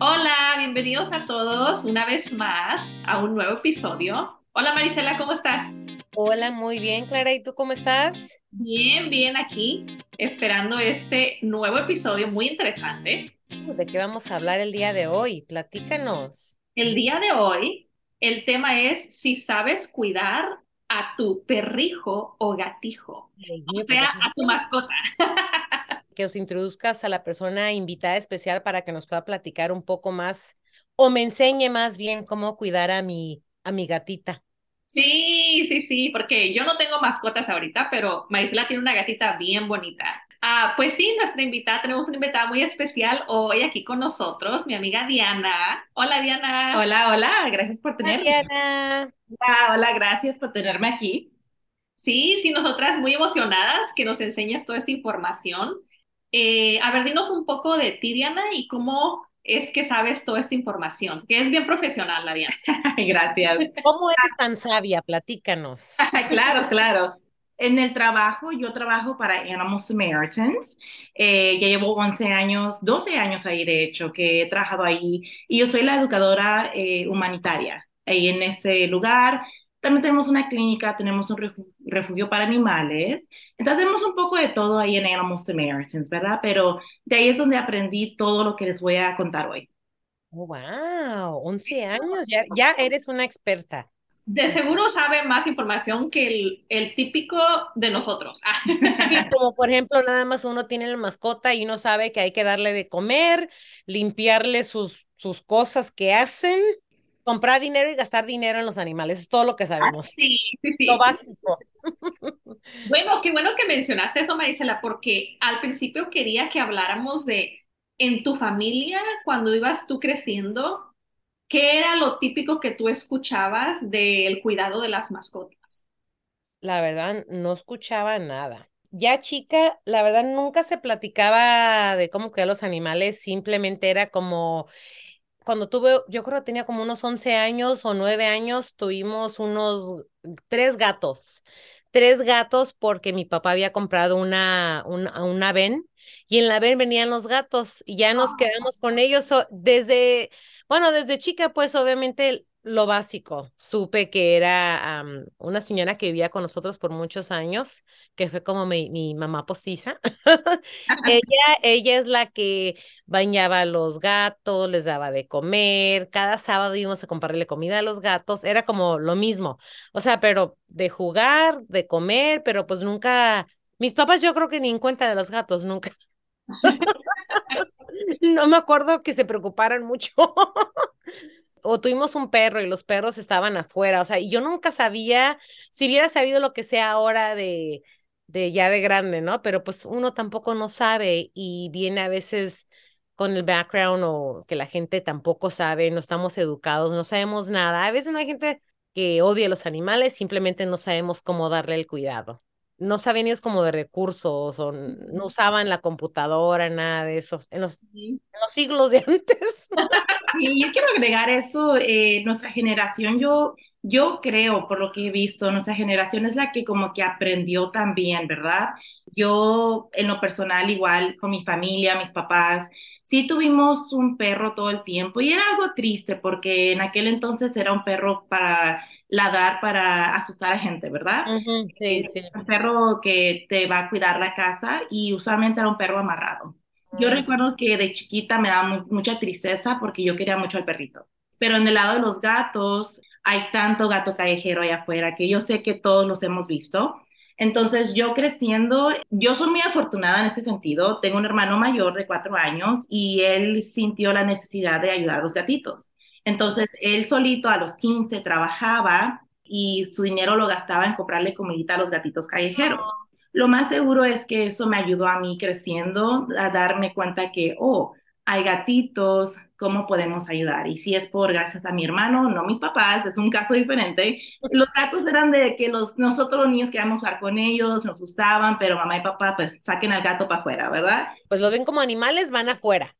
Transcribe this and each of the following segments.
Hola, bienvenidos a todos una vez más a un nuevo episodio. Hola Marisela, ¿cómo estás? Hola, muy bien, Clara. ¿Y tú cómo estás? Bien, bien aquí, esperando este nuevo episodio muy interesante. ¿De qué vamos a hablar el día de hoy? Platícanos. El día de hoy, el tema es si sabes cuidar a tu perrijo o gatijo, Dios o mío, pues sea, a tu mascota. que os introduzcas a la persona invitada especial para que nos pueda platicar un poco más o me enseñe más bien cómo cuidar a mi, a mi gatita. Sí, sí, sí, porque yo no tengo mascotas ahorita, pero Marisela tiene una gatita bien bonita. Ah, pues sí, nuestra invitada, tenemos una invitada muy especial hoy aquí con nosotros, mi amiga Diana. Hola Diana. Hola, hola, gracias por tenerme. Diana. Hola, hola, gracias por tenerme aquí. Sí, sí, nosotras muy emocionadas que nos enseñes toda esta información. Eh, a ver, dinos un poco de ti, Diana, y cómo es que sabes toda esta información, que es bien profesional, la Diana. Gracias. ¿Cómo eres tan sabia? Platícanos. Claro, claro. En el trabajo, yo trabajo para Animal Samaritans. Eh, ya llevo 11 años, 12 años ahí, de hecho, que he trabajado ahí. Y yo soy la educadora eh, humanitaria ahí en ese lugar. También tenemos una clínica, tenemos un refu- refugio para animales. Entonces, tenemos un poco de todo ahí en Animal Samaritans, ¿verdad? Pero de ahí es donde aprendí todo lo que les voy a contar hoy. Oh, wow, 11 años, ya, ya eres una experta. De seguro sabe más información que el, el típico de nosotros. Sí, como por ejemplo, nada más uno tiene la mascota y uno sabe que hay que darle de comer, limpiarle sus, sus cosas que hacen, comprar dinero y gastar dinero en los animales. Es todo lo que sabemos. sí, sí, sí. Lo básico. Bueno, qué bueno que mencionaste eso, Marisela, porque al principio quería que habláramos de en tu familia, cuando ibas tú creciendo, ¿qué era lo típico que tú escuchabas del cuidado de las mascotas? La verdad, no escuchaba nada. Ya chica, la verdad, nunca se platicaba de cómo cuidar los animales, simplemente era como cuando tuve, yo creo que tenía como unos 11 años o 9 años, tuvimos unos tres gatos. Tres gatos porque mi papá había comprado una, una, una ven y en la ven venían los gatos y ya nos quedamos con ellos so- desde, bueno, desde chica pues obviamente lo básico. Supe que era una señora que vivía con nosotros por muchos años, que fue como mi, mi mamá postiza. Ella, ella es la que bañaba a los gatos, les daba de comer, cada sábado íbamos a comprarle comida a los gatos, era como lo mismo, o sea, pero de jugar, de comer, pero pues nunca, mis papás yo creo que ni en cuenta de los gatos, nunca, no me acuerdo que se preocuparan mucho. O tuvimos un perro y los perros estaban afuera, o sea, y yo nunca sabía, si hubiera sabido lo que sea ahora de, de ya de grande, ¿no? Pero pues uno tampoco no sabe y viene a veces con el background o que la gente tampoco sabe, no estamos educados, no sabemos nada. A veces no hay gente que odia a los animales, simplemente no sabemos cómo darle el cuidado. No saben ellos como de recursos o no usaban la computadora, nada de eso, en los, Sí. en los siglos de antes. Y yo quiero agregar eso, eh, nuestra generación, yo, yo creo, por lo que he visto, nuestra generación es la que como que aprendió también, ¿verdad? Yo, en lo personal, igual con mi familia, mis papás, sí tuvimos un perro todo el tiempo y era algo triste porque en aquel entonces era un perro para ladrar, para asustar a gente, ¿verdad? Ujú, Sí, Eh, sí. un perro que te va a cuidar la casa y usualmente era un perro amarrado. Yo Mm. recuerdo que de chiquita me daba mu- mucha tristeza porque yo quería mucho al perrito. Pero en el lado de los gatos, hay tanto gato callejero allá afuera que yo sé que todos los hemos visto. Entonces, yo creciendo, yo soy muy afortunada en este sentido. Tengo un hermano mayor de cuatro años y él sintió la necesidad de ayudar a los gatitos. Entonces, él solito a los 15 trabajaba y su dinero lo gastaba en comprarle comidita a los gatitos callejeros. Lo más seguro es que eso me ayudó a mí creciendo a darme cuenta que, oh, hay gatitos, ¿cómo podemos ayudar? Y si es por gracias a mi hermano, no mis papás, es un caso diferente. Los gatos eran de que los, nosotros los niños queríamos jugar con ellos, nos gustaban, pero mamá y papá pues saquen al gato para afuera, ¿verdad? Pues los ven como animales, van afuera.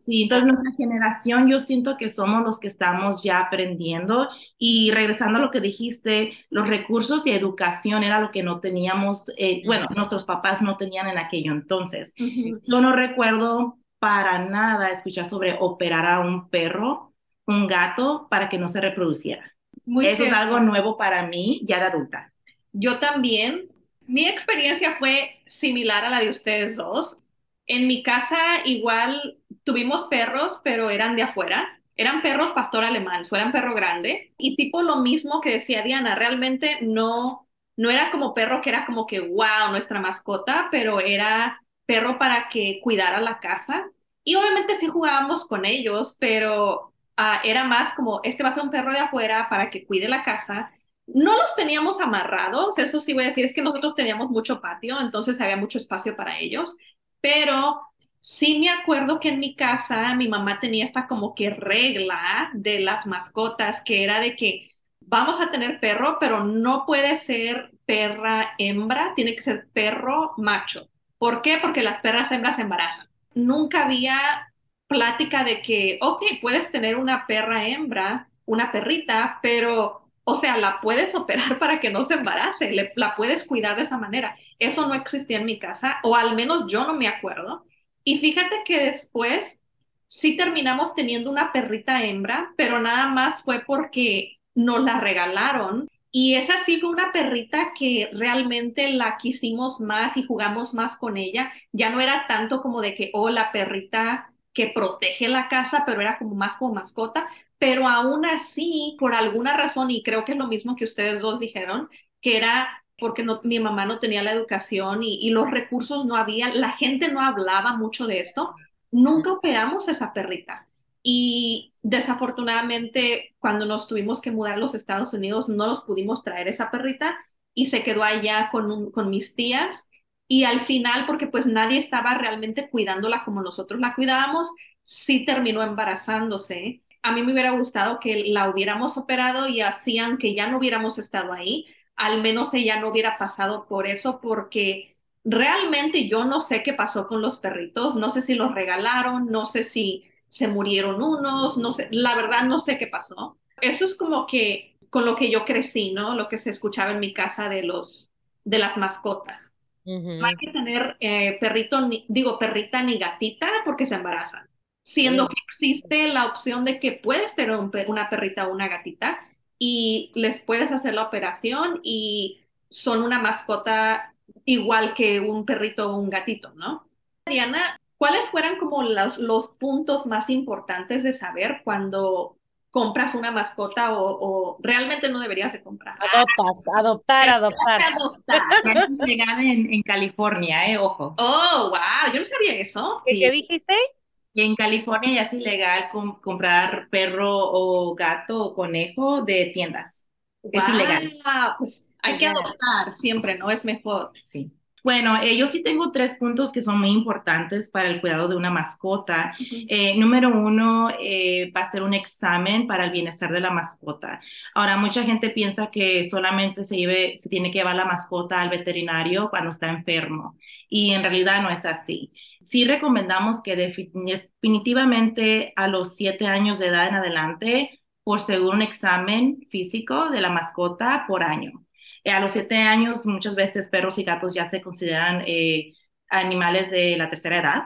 Sí, entonces nuestra generación yo siento que somos los que estamos ya aprendiendo y regresando a lo que dijiste, los recursos y educación era lo que no teníamos, eh, bueno, nuestros papás no tenían en aquello entonces. Ujú. Yo no recuerdo para nada escuchar sobre operar a un perro, un gato, para que no se reproduciera. Muy Eso es cierto. algo nuevo para mí ya de adulta. Yo también. Mi experiencia fue similar a la de ustedes dos. En mi casa igual tuvimos perros, pero eran de afuera. Eran perros pastor alemán, o eran perro grande. Y tipo lo mismo que decía Diana, realmente no, no era como perro que era como que, wow, nuestra mascota, pero era perro para que cuidara la casa. Y obviamente sí jugábamos con ellos, pero ah, era más como, este va a ser un perro de afuera para que cuide la casa. No los teníamos amarrados, eso sí voy a decir, es que nosotros teníamos mucho patio, entonces había mucho espacio para ellos, pero sí me acuerdo que en mi casa mi mamá tenía esta como que regla de las mascotas, que era de que vamos a tener perro, pero no puede ser perra hembra, tiene que ser perro macho. ¿Por qué? Porque las perras hembras se embarazan. Nunca había plática de que, ok, puedes tener una perra hembra, una perrita, pero, o sea, la puedes operar para que no se embarace, la puedes cuidar de esa manera. Eso no existía en mi casa, o al menos yo no me acuerdo. Y fíjate que después sí terminamos teniendo una perrita hembra, pero nada más fue porque nos la regalaron. Y esa sí fue una perrita que realmente la quisimos más y jugamos más con ella. Ya no era tanto como de que, oh, la perrita que protege la casa, pero era como más como mascota. Pero aún así, por alguna razón, y creo que es lo mismo que ustedes dos dijeron, que era porque no, mi mamá no tenía la educación y, y los recursos no había, la gente no hablaba mucho de esto, nunca operamos esa perrita. Y desafortunadamente, cuando nos tuvimos que mudar a los Estados Unidos, no nos pudimos traer esa perrita y se quedó allá con, un, con mis tías. Y al final, porque pues nadie estaba realmente cuidándola como nosotros la cuidábamos, sí terminó embarazándose. A mí me hubiera gustado que la hubiéramos operado y así, aunque ya no hubiéramos estado ahí, al menos ella no hubiera pasado por eso, porque realmente yo no sé qué pasó con los perritos, no sé si los regalaron, no sé si se murieron unos, no sé, la verdad no sé qué pasó. Eso es como que con lo que yo crecí, ¿no? Lo que se escuchaba en mi casa de los de las mascotas. No hay que tener eh, perrito, ni, digo perrita ni gatita porque se embarazan. Siendo que existe la opción de que puedes tener un una perrita o una gatita y les puedes hacer la operación y son una mascota igual que un perrito o un gatito, ¿no? Diana, ¿cuáles fueran como los, los puntos más importantes de saber cuando compras una mascota o, o realmente no deberías de comprar? Adoptas, adoptar, adoptar. Adoptar. En, en California, eh, ojo. Oh, wow, yo no sabía eso. ¿Qué, Sí. qué dijiste? Y en California ya es ilegal com- comprar perro o gato o conejo de tiendas. Es ilegal. Pues hay que adoptar siempre, ¿no? Es mejor. Sí. Bueno, eh, yo sí tengo tres puntos que son muy importantes para el cuidado de una mascota. Eh, número uno, eh, va a ser un examen para el bienestar de la mascota. Ahora, mucha gente piensa que solamente se, lleve, se tiene que llevar la mascota al veterinario cuando está enfermo y en realidad no es así. Sí recomendamos que defi- definitivamente a los siete años de edad en adelante, por seguro un examen físico de la mascota por año. Eh, a los siete años, muchas veces perros y gatos ya se consideran eh, animales de la tercera edad.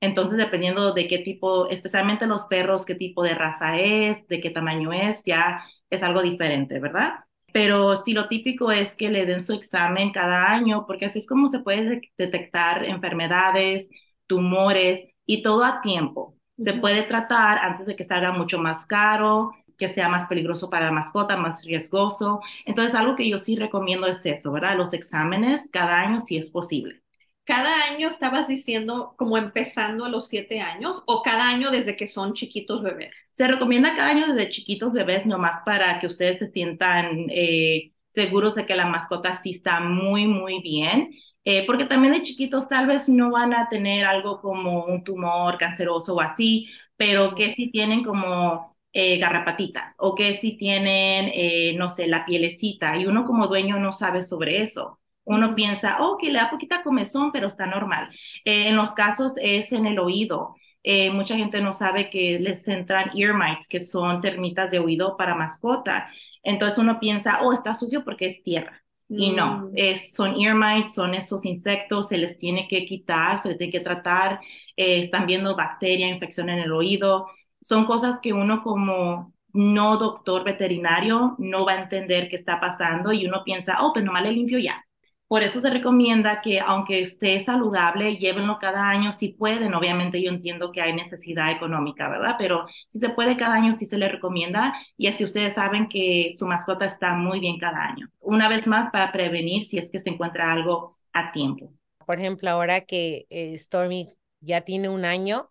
Entonces, dependiendo de qué tipo, especialmente los perros, qué tipo de raza es, de qué tamaño es, ya es algo diferente, ¿verdad? Pero sí, lo típico es que le den su examen cada año, porque así es como se puede de detectar enfermedades, tumores y todo a tiempo. Se puede tratar antes de que salga mucho más caro, que sea más peligroso para la mascota, más riesgoso. Entonces, algo que yo sí recomiendo es eso, ¿verdad? Los exámenes cada año si es posible. Cada año estabas diciendo como empezando a los siete años o cada año desde que son chiquitos bebés. Se recomienda cada año desde chiquitos bebés, nomás para que ustedes se sientan eh, seguros de que la mascota sí está muy, muy bien. Eh, porque también de chiquitos tal vez no van a tener algo como un tumor canceroso o así, pero que sí tienen como eh, garrapatitas o que sí tienen, eh, no sé, la pielecita y uno como dueño no sabe sobre eso. Uno piensa, oh, que le da poquita comezón, pero está normal. Eh, en los casos es en el oído. Eh, mucha gente no sabe que les entran ear mites, que son termitas de oído para mascota. Entonces uno piensa, oh, está sucio porque es tierra. Y no, Mm. es, son ear mites, son esos insectos, se les tiene que quitar, se les tiene que tratar. eh, están viendo bacteria, infección en el oído. Son cosas que uno como no doctor veterinario no va a entender qué está pasando y uno piensa, oh, pues nomás le limpio ya. Por eso se recomienda que aunque esté saludable, llévenlo cada año si pueden. Obviamente yo entiendo que hay necesidad económica, ¿verdad? Pero si se puede cada año, sí se le recomienda. Y así ustedes saben que su mascota está muy bien cada año. Una vez más, para prevenir si es que se encuentra algo a tiempo. Por ejemplo, ahora que eh, Stormy ya tiene un año,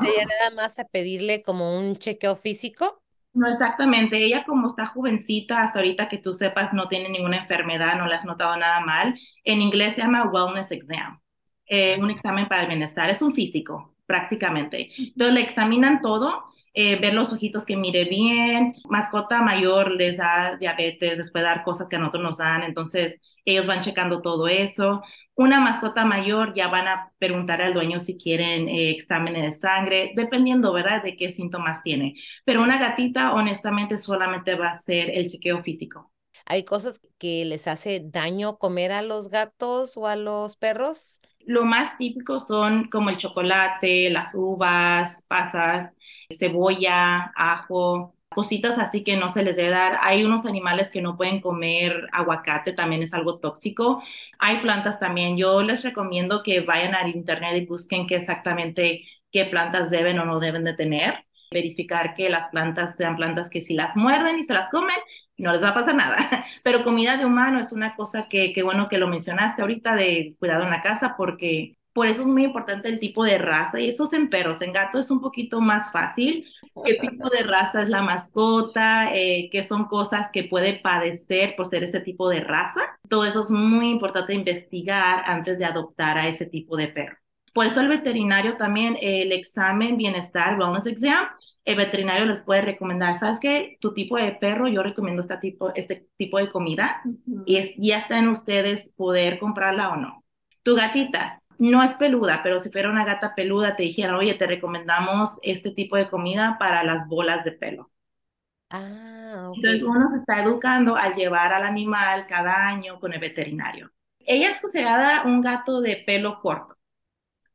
¿sería nada más a pedirle como un chequeo físico? No exactamente, ella como está jovencita, hasta ahorita que tú sepas no tiene ninguna enfermedad, no le has notado nada mal, en inglés se llama wellness exam, eh, un examen para el bienestar, es un físico prácticamente. Entonces le examinan todo, eh, ver los ojitos que mire bien, mascota mayor les da diabetes, les puede dar cosas que a nosotros nos dan, entonces ellos van checando todo eso, una mascota mayor ya van a preguntar al dueño si quieren eh, exámenes de sangre, dependiendo, ¿verdad?, de qué síntomas tiene. Pero una gatita, honestamente, solamente va a ser el chequeo físico. ¿Hay cosas que les hace daño comer a los gatos o a los perros? Lo más típico son como el chocolate, las uvas, pasas, cebolla, ajo, cositas así que no se les debe dar. Hay unos animales que no pueden comer aguacate, también es algo tóxico. Hay plantas también. Yo les recomiendo que vayan al internet y busquen qué exactamente qué plantas deben o no deben de tener. Verificar que las plantas sean plantas que si las muerden y se las comen, no les va a pasar nada. Pero comida de humano es una cosa que, que bueno que lo mencionaste ahorita de cuidado en la casa porque por eso es muy importante el tipo de raza. Y estos en perros, en gatos es un poquito más fácil. ¿Qué tipo de raza es la mascota? Eh, ¿Qué son cosas que puede padecer por ser ese tipo de raza? Todo eso es muy importante investigar antes de adoptar a ese tipo de perro. Por eso el veterinario también, el examen bienestar, wellness exam, el veterinario les puede recomendar, ¿sabes qué? Tu tipo de perro, yo recomiendo este tipo, este tipo de comida y es, ya está en ustedes poder comprarla o no. Tu gatita, no es peluda, pero si fuera una gata peluda, te dijera, oye, te recomendamos este tipo de comida para las bolas de pelo. Ah, Entonces uno se está educando al llevar al animal cada año con el veterinario. Ella es considerada un gato de pelo corto.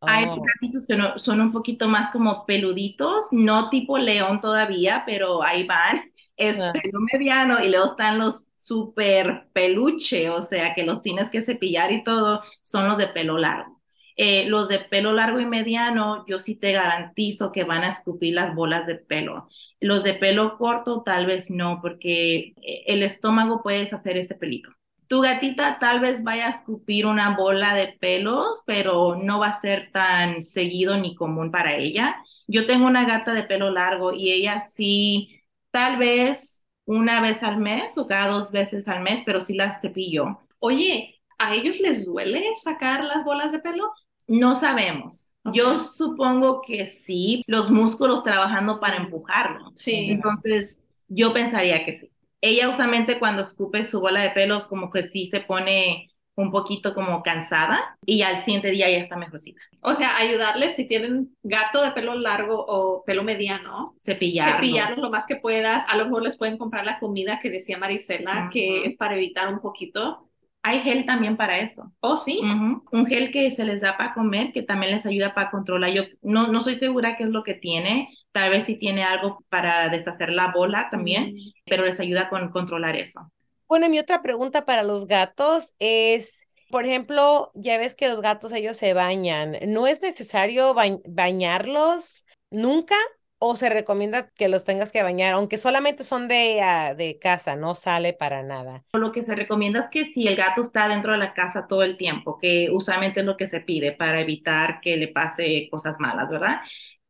Hay oh. gatitos que no, son un poquito más como peluditos, no tipo león todavía, pero ahí van. Es ah. pelo mediano y luego están los super peluche, o sea que los tienes que cepillar y todo, son los de pelo largo. Eh, los de pelo largo y mediano, yo sí te garantizo que van a escupir las bolas de pelo. Los de pelo corto, tal vez no, porque eh, el estómago puedes hacer ese pelito. Tu gatita tal vez vaya a escupir una bola de pelos, pero no va a ser tan seguido ni común para ella. Yo tengo una gata de pelo largo y ella sí, tal vez una vez al mes o cada dos veces al mes, pero sí las cepillo. Oye, ¿a ellos les duele sacar las bolas de pelo? No sabemos. Yo supongo que sí, los músculos trabajando para empujarlo. Sí. Entonces, yo pensaría que sí. Ella usualmente cuando escupe su bola de pelos, como que sí se pone un poquito como cansada y al siguiente día ya está mejorcita. O sea, ayudarles si tienen gato de pelo largo o pelo mediano, cepillarlos. cepillarlos lo más que puedas. A lo mejor les pueden comprar la comida que decía Marisela, que es para evitar un poquito hay gel también para eso. Oh, sí. Un gel que se les da para comer, que también les ayuda para controlar. Yo no, no soy segura qué es lo que tiene. Tal vez si tiene algo para deshacer la bola también, pero les ayuda con controlar eso. Bueno, mi otra pregunta para los gatos es, por ejemplo, ya ves que los gatos ellos se bañan. ¿No es necesario bañarlos nunca? O se recomienda que los tengas que bañar, aunque solamente son de, ah, de casa, no sale para nada. Lo que se recomienda es que si el gato está dentro de la casa todo el tiempo, que usualmente es lo que se pide para evitar que le pase cosas malas, ¿verdad?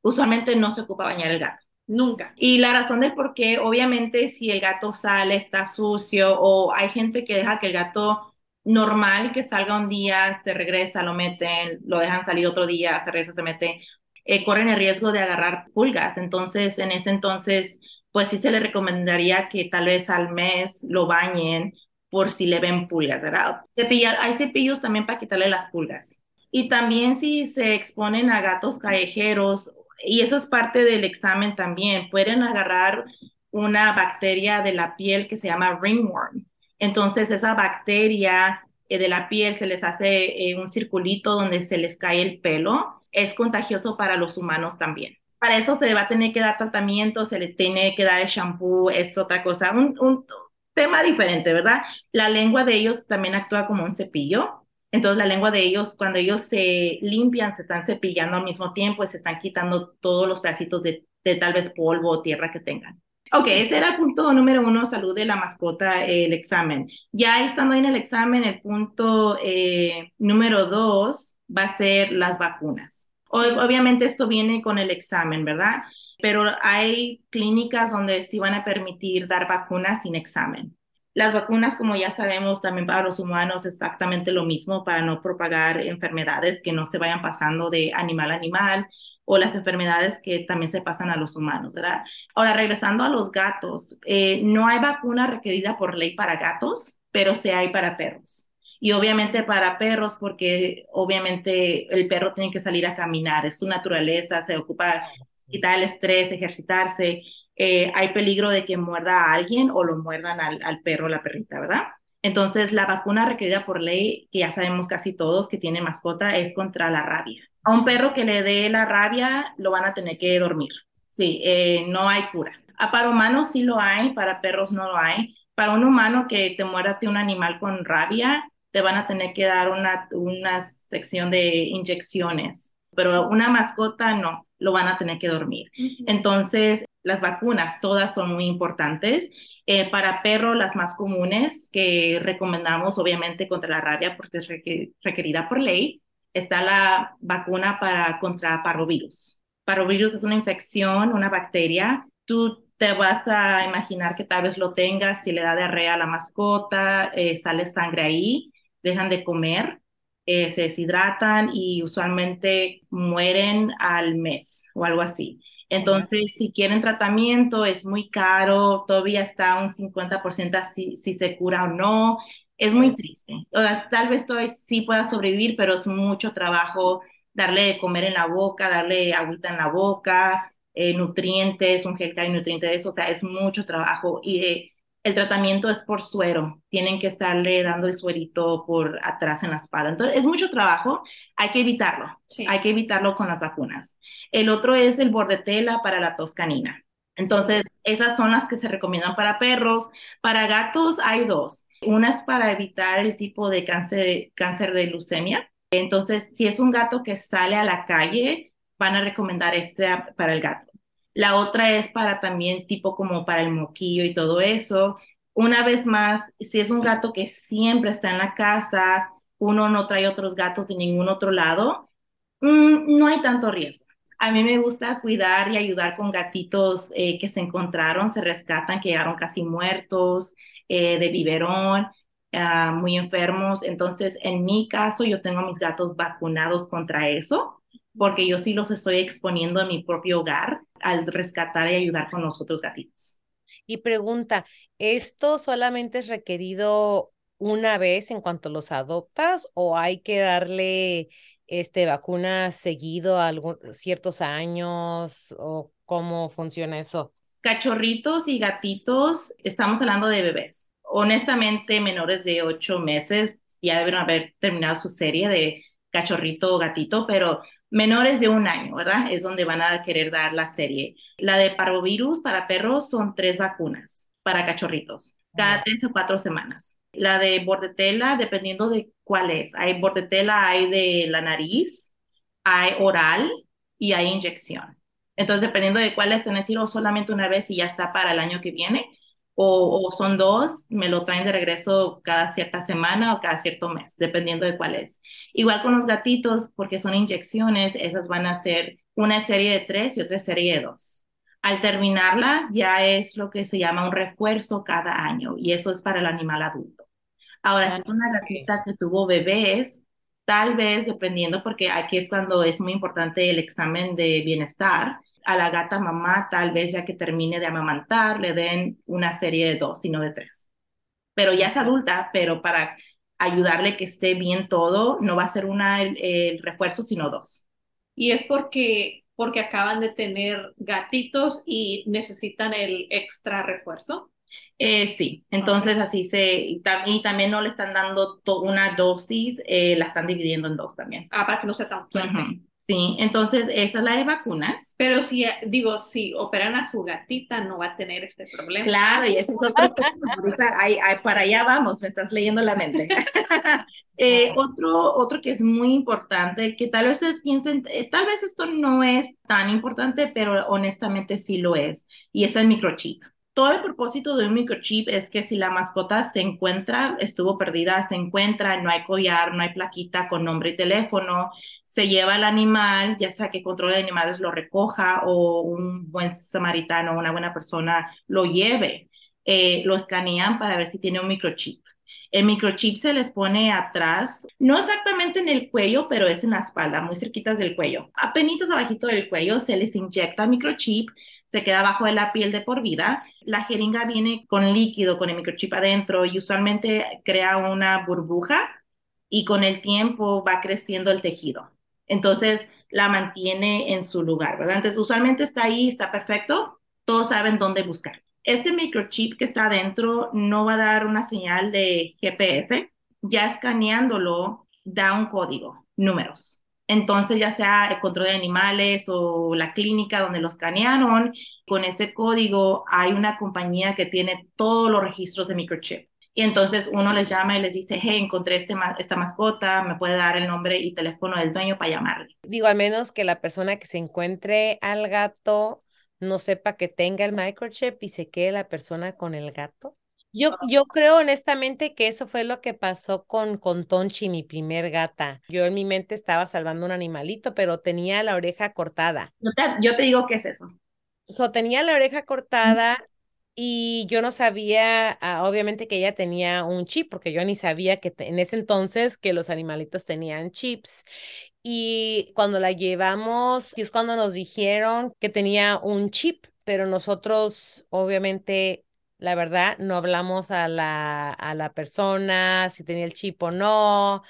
Usualmente no se ocupa bañar el gato. Nunca. Y la razón de por qué, obviamente, si el gato sale, está sucio, o hay gente que deja que el gato normal que salga un día, se regresa, lo meten, lo dejan salir otro día, se regresa, se mete, eh, corren el riesgo de agarrar pulgas. Entonces, en ese entonces, pues sí se le recomendaría que tal vez al mes lo bañen por si le ven pulgas, ¿verdad? Cepillar, hay cepillos también para quitarle las pulgas. Y también si se exponen a gatos callejeros, y eso es parte del examen también, pueden agarrar una bacteria de la piel que se llama ringworm. Entonces, esa bacteria eh, de la piel se les hace eh, un circulito donde se les cae el pelo es contagioso para los humanos también. Para eso se va a tener que dar tratamiento, se le tiene que dar el shampoo, es otra cosa, un, tema diferente, ¿verdad? La lengua de ellos también actúa como un cepillo. Entonces la lengua de ellos, cuando ellos se limpian, se están cepillando al mismo tiempo se están quitando todos los pedacitos de tal vez polvo o tierra que tengan. Ok, ese era el punto número uno, salud de la mascota, el examen. Ya estando en el examen, el punto eh, número dos va a ser las vacunas. obviamente esto viene con el examen, ¿verdad? Pero hay clínicas donde sí van a permitir dar vacunas sin examen. Las vacunas, como ya sabemos, también para los humanos exactamente lo mismo para no propagar enfermedades que no se vayan pasando de animal a animal o las enfermedades que también se pasan a los humanos, ¿verdad? Ahora, regresando a los gatos, eh, no hay vacuna requerida por ley para gatos, pero sí hay para perros. Y obviamente para perros, porque obviamente el perro tiene que salir a caminar, es su naturaleza, se ocupa quitar el estrés, ejercitarse. Eh, hay peligro de que muerda a alguien o lo muerdan al, al perro o la perrita, ¿verdad? Entonces, la vacuna requerida por ley, que ya sabemos casi todos que tienen mascota, es contra la rabia. A un perro que le dé la rabia, lo van a tener que dormir. Sí, eh, no hay cura. A para humanos sí lo hay, para perros no lo hay. Para un humano que te muera de un animal con rabia, te van a tener que dar una, una sección de inyecciones. Pero una mascota no, lo van a tener que dormir. Entonces, las vacunas todas son muy importantes eh, para perro, las más comunes que recomendamos, obviamente, contra la rabia, porque es requerida por ley, está la vacuna para contra parvovirus. Parvovirus es una infección, una bacteria. Tú te vas a imaginar que tal vez lo tengas si le da diarrea a la mascota, eh, sale sangre ahí, dejan de comer, eh, se deshidratan y usualmente mueren al mes o algo así. Entonces, si quieren tratamiento, es muy caro, todavía está un 50% si, si se cura o no. Es muy triste. O sea, tal vez todavía sí pueda sobrevivir, pero es mucho trabajo darle de comer en la boca, darle agüita en la boca, eh, nutrientes, un gel que hay nutrientes de eso. O sea, es mucho trabajo. Y eh, el tratamiento es por suero, tienen que estarle dando el suerito por atrás en la espalda. Entonces, es mucho trabajo, hay que evitarlo, hay que evitarlo con las vacunas. El otro es el bordetela para la tos canina. Entonces, esas son las que se recomiendan para perros. Para gatos hay dos. Una es para evitar el tipo de cáncer, cáncer de leucemia. Entonces, si es un gato que sale a la calle, van a recomendar este para el gato. La otra es para también tipo como para el moquillo y todo eso. Una vez más, si es un gato que siempre está en la casa, uno no trae otros gatos de ningún otro lado, mm, no hay tanto riesgo. A mí me gusta cuidar y ayudar con gatitos eh, que se encontraron, se rescatan, que llegaron casi muertos, eh, de biberón, ah, muy enfermos. Entonces, en mi caso, yo tengo mis gatos vacunados contra eso porque yo sí los estoy exponiendo en mi propio hogar al rescatar y ayudar con los otros gatitos. Y pregunta, ¿esto solamente es requerido una vez en cuanto los adoptas o hay que darle este vacunas seguido a algún, ciertos años o cómo funciona eso? Cachorritos y gatitos, estamos hablando de bebés. Honestamente, menores de ocho meses ya deben haber terminado su serie de cachorrito o gatito, pero menores de un año, ¿verdad? Es donde van a querer dar la serie. La de parvovirus para perros son tres vacunas para cachorritos, cada tres o cuatro semanas. La de bordetela, dependiendo de cuál es. Hay bordetela, hay de la nariz, hay oral y hay inyección. Entonces, dependiendo de cuál es, tenés ir solamente una vez y ya está para el año que viene o, son dos, me lo traen de regreso cada cierta semana o cada cierto mes, dependiendo de cuál es. Igual con los gatitos, porque son inyecciones, esas van a ser una serie de tres y otra serie de dos. Al terminarlas, ya es lo que se llama un refuerzo cada año y eso es para el animal adulto. Ahora, si es una gatita que tuvo bebés, tal vez dependiendo, porque aquí es cuando es muy importante el examen de bienestar, a la gata mamá, tal vez ya que termine de amamantar, le den una serie de dos, sino de tres. Pero ya es adulta, pero para ayudarle que esté bien todo, no va a ser una el, refuerzo, sino dos. Y es porque, porque acaban de tener gatitos y necesitan el extra refuerzo. Eh, sí, entonces así se, y, también no le están dando una dosis, eh, la están dividiendo en dos también. Ah, para que no sea tan fuerte. Sí, entonces esa es la de vacunas. Pero si, digo, si operan a su gatita, no va a tener este problema. Claro, y ese es otro. Ahorita, ahí, ahí, para allá vamos, me estás leyendo la mente. eh, otro, otro que es muy importante, que tal vez ustedes piensen, eh, tal vez esto no es tan importante, pero honestamente sí lo es, y es el microchip todo el propósito de un microchip es que si la mascota se encuentra, estuvo perdida, se encuentra, no hay collar, no hay plaquita con nombre y teléfono, se lleva al animal, ya sea que control de animales lo recoja o un buen samaritano, una buena persona lo lleve, eh, lo escanean para ver si tiene un microchip. El microchip se les pone atrás, no exactamente en el cuello, pero es en la espalda, muy cerquitas del cuello. Apenitas abajito del cuello se les inyecta microchip, se queda abajo de la piel de por vida. La jeringa viene con líquido, con el microchip adentro y usualmente crea una burbuja y con el tiempo va creciendo el tejido. Entonces la mantiene en su lugar, ¿verdad? Entonces usualmente está ahí, está perfecto, todos saben dónde buscar. Este microchip que está adentro no va a dar una señal de GPS, ya escaneándolo da un código, números. Entonces, ya sea el control de animales o la clínica donde lo escanearon, con ese código hay una compañía que tiene todos los registros de microchip. Y entonces uno les llama y les dice, hey, encontré este esta mascota, me puede dar el nombre y teléfono del dueño para llamarle. Digo, al menos que la persona que se encuentre al gato no sepa que tenga el microchip y se quede la persona con el gato. Yo, yo creo honestamente que eso fue lo que pasó con, con Tonchi, mi primer gata. Yo en mi mente estaba salvando un animalito, pero tenía la oreja cortada. Yo te, yo te digo qué es eso. So, tenía la oreja cortada y yo no sabía, ah, obviamente que ella tenía un chip, porque yo ni sabía que en ese entonces que los animalitos tenían chips. Y cuando la llevamos, es cuando nos dijeron que tenía un chip, pero nosotros obviamente la verdad, no hablamos a la, a la persona, si tenía el chip o no.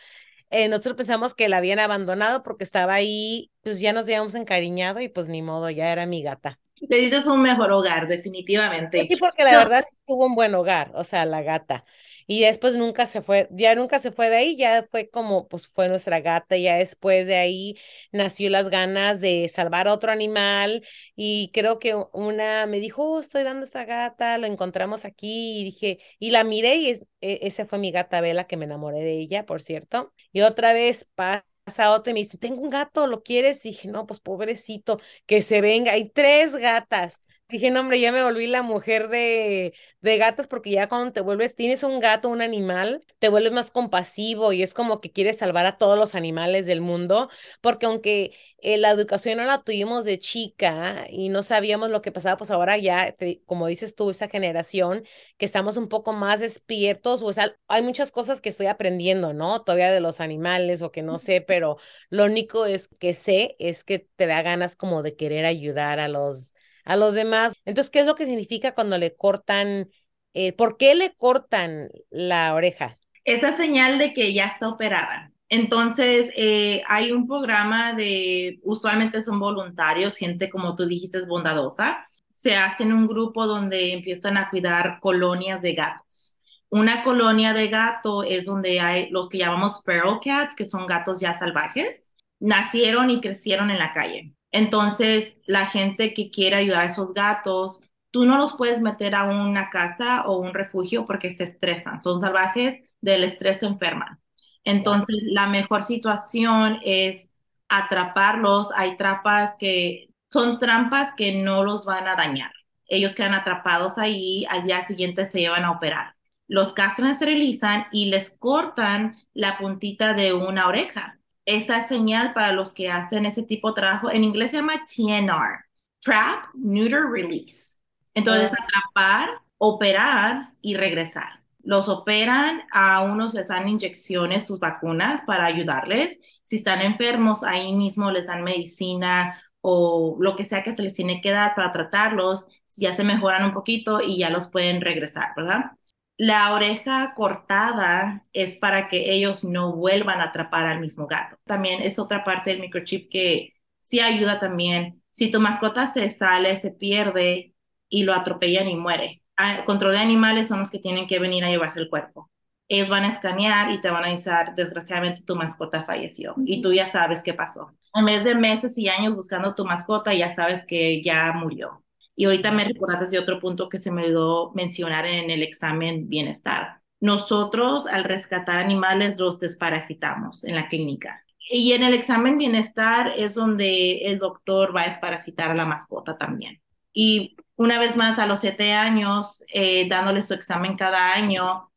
Eh, nosotros pensamos que la habían abandonado porque estaba ahí, pues ya nos habíamos encariñado y pues ni modo, ya era mi gata. Le dices un mejor hogar, definitivamente. Pues sí, porque la verdad sí tuvo un buen hogar, o sea, la gata. Y después nunca se fue, ya nunca se fue de ahí, ya fue como, pues fue nuestra gata, ya después de ahí nació las ganas de salvar a otro animal. Y creo que una me dijo, oh, estoy dando esta gata, lo encontramos aquí y dije, y la miré y es, e, esa fue mi gata Vela que me enamoré de ella, por cierto, y otra vez pasa otra y me dice, tengo un gato, ¿lo quieres? Y dije, no, pues pobrecito, que se venga. Hay tres gatas. Dije, no, hombre, ya me volví la mujer de, de gatos porque ya cuando te vuelves, tienes un gato, un animal, te vuelves más compasivo y es como que quieres salvar a todos los animales del mundo, porque aunque eh, la educación no la tuvimos de chica y no sabíamos lo que pasaba, pues ahora ya, como dices tú, esa generación que estamos un poco más despiertos, o sea, hay muchas cosas que estoy aprendiendo, ¿no? Todavía de los animales o que no sé, pero lo único es que sé es que te da ganas como de querer ayudar a los a los demás. Entonces, ¿qué es lo que significa cuando le cortan? Eh, ¿Por qué le cortan la oreja? Esa señal de que ya está operada. Entonces, eh, hay un programa de, usualmente son voluntarios, gente como tú dijiste es bondadosa. Se hacen un grupo donde empiezan a cuidar colonias de gatos. Una colonia de gato es donde hay los que llamamos feral cats, que son gatos ya salvajes. Nacieron y crecieron en la calle. Entonces, la gente que quiere ayudar a esos gatos, tú no los puedes meter a una casa o un refugio porque se estresan, son salvajes, del estrés se enferman. Entonces, la mejor situación es atraparlos. Hay trampas que son trampas que no los van a dañar. Ellos quedan atrapados ahí, al día siguiente se llevan a operar. Los castran, esterilizan y les cortan la puntita de una oreja esa señal para los que hacen ese tipo de trabajo. En inglés se llama TNR, Trap, Neuter, Release. Entonces, atrapar, operar y regresar. Los operan, a unos les dan inyecciones, sus vacunas para ayudarles. Si están enfermos, ahí mismo les dan medicina o lo que sea que se les tiene que dar para tratarlos. Ya se mejoran un poquito y ya los pueden regresar, ¿verdad? La oreja cortada es para que ellos no vuelvan a atrapar al mismo gato. También es otra parte del microchip que sí ayuda también. Si tu mascota se sale, se pierde y lo atropellan y muere. El control de animales son los que tienen que venir a llevarse el cuerpo. ellos van a escanear y te van a avisar, desgraciadamente tu mascota falleció y tú ya sabes qué pasó. En vez de meses y años buscando tu mascota, ya sabes que ya murió. Y ahorita me recordaste de otro punto que se me olvidó mencionar en el examen bienestar. Nosotros al rescatar animales los desparasitamos en la clínica. Y en el examen bienestar es donde el doctor va a desparasitar a la mascota también. Y una vez más, a los siete años, eh, dándole su examen cada año,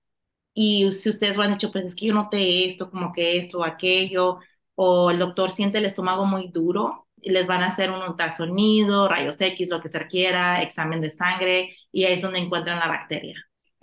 y si ustedes van han dicho, pues es que yo noté esto, como que esto, aquello, o el doctor siente el estómago muy duro, les van a hacer un ultrasonido, rayos X, lo que se requiera, examen de sangre, y ahí es donde encuentran la bacteria.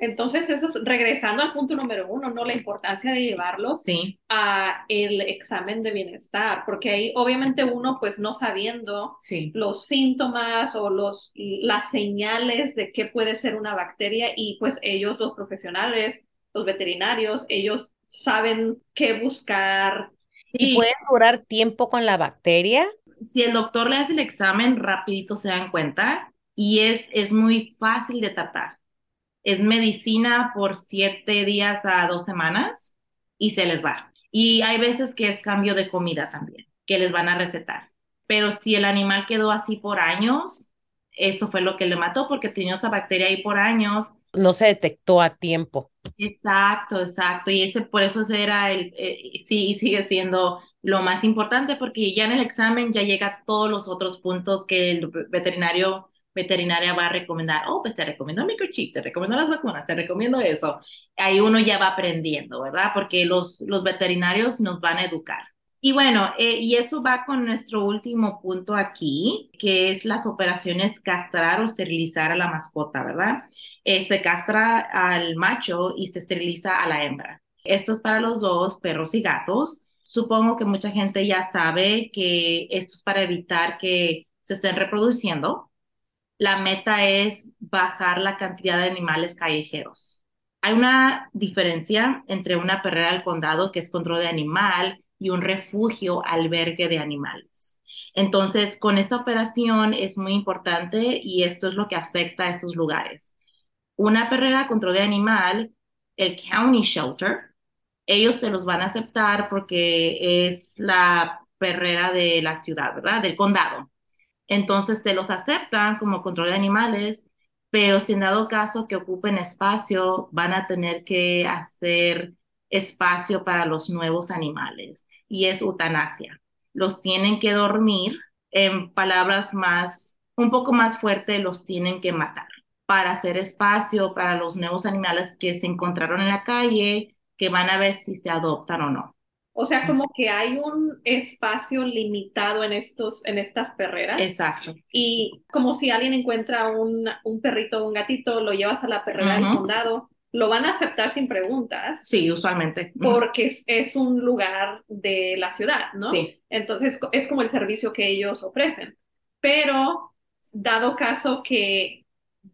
Entonces, eso es regresando al punto número uno, ¿no? La importancia de llevarlos sí. a el examen de bienestar, porque ahí obviamente uno, pues no sabiendo sí. los síntomas o los, las señales de qué puede ser una bacteria y pues ellos, los profesionales, los veterinarios, ellos saben qué buscar. ¿Y pueden durar tiempo con la bacteria? Si el doctor le hace el examen, rapidito se dan cuenta y es, es muy fácil de tratar es medicina por siete días a dos semanas y se les va. Y hay veces que es cambio de comida también, que les van a recetar. Pero si el animal quedó así por años, eso fue lo que le mató porque tenía esa bacteria ahí por años. No se detectó a tiempo. Exacto, exacto. Y ese por eso era el, eh, sí, sigue siendo lo más importante porque ya en el examen ya llega todos los otros puntos que el veterinario veterinaria va a recomendar, oh, pues te recomiendo microchip, te recomiendo las vacunas, te recomiendo eso. Ahí uno ya va aprendiendo, ¿verdad? Porque los, los veterinarios nos van a educar. Y bueno, eh, y eso va con nuestro último punto aquí, que es las operaciones castrar o esterilizar a la mascota, ¿verdad? Eh, se castra al macho y se esteriliza a la hembra. Esto es para los dos, perros y gatos. Supongo que mucha gente ya sabe que esto es para evitar que se estén reproduciendo, la meta es bajar la cantidad de animales callejeros. Hay una diferencia entre una perrera del condado, que es control de animal, y un refugio albergue de animales. Entonces, con esta operación es muy importante y esto es lo que afecta a estos lugares. Una perrera control de animal, el county shelter, ellos te los van a aceptar porque es la perrera de la ciudad, ¿verdad? Del condado. Entonces te los aceptan como control de animales, pero si en dado caso que ocupen espacio, van a tener que hacer espacio para los nuevos animales y es eutanasia. Los tienen que dormir, en palabras más, un poco más fuertes, los tienen que matar para hacer espacio para los nuevos animales que se encontraron en la calle, que van a ver si se adoptan o no. O sea, como que hay un espacio limitado en, estos, en estas perreras. Exacto. Y como si alguien encuentra un, un perrito o un gatito, lo llevas a la perrera del condado, lo van a aceptar sin preguntas. Sí, usualmente. Porque es, es, un lugar de la ciudad, ¿no? Sí. Entonces es como el servicio que ellos ofrecen. Pero, dado caso que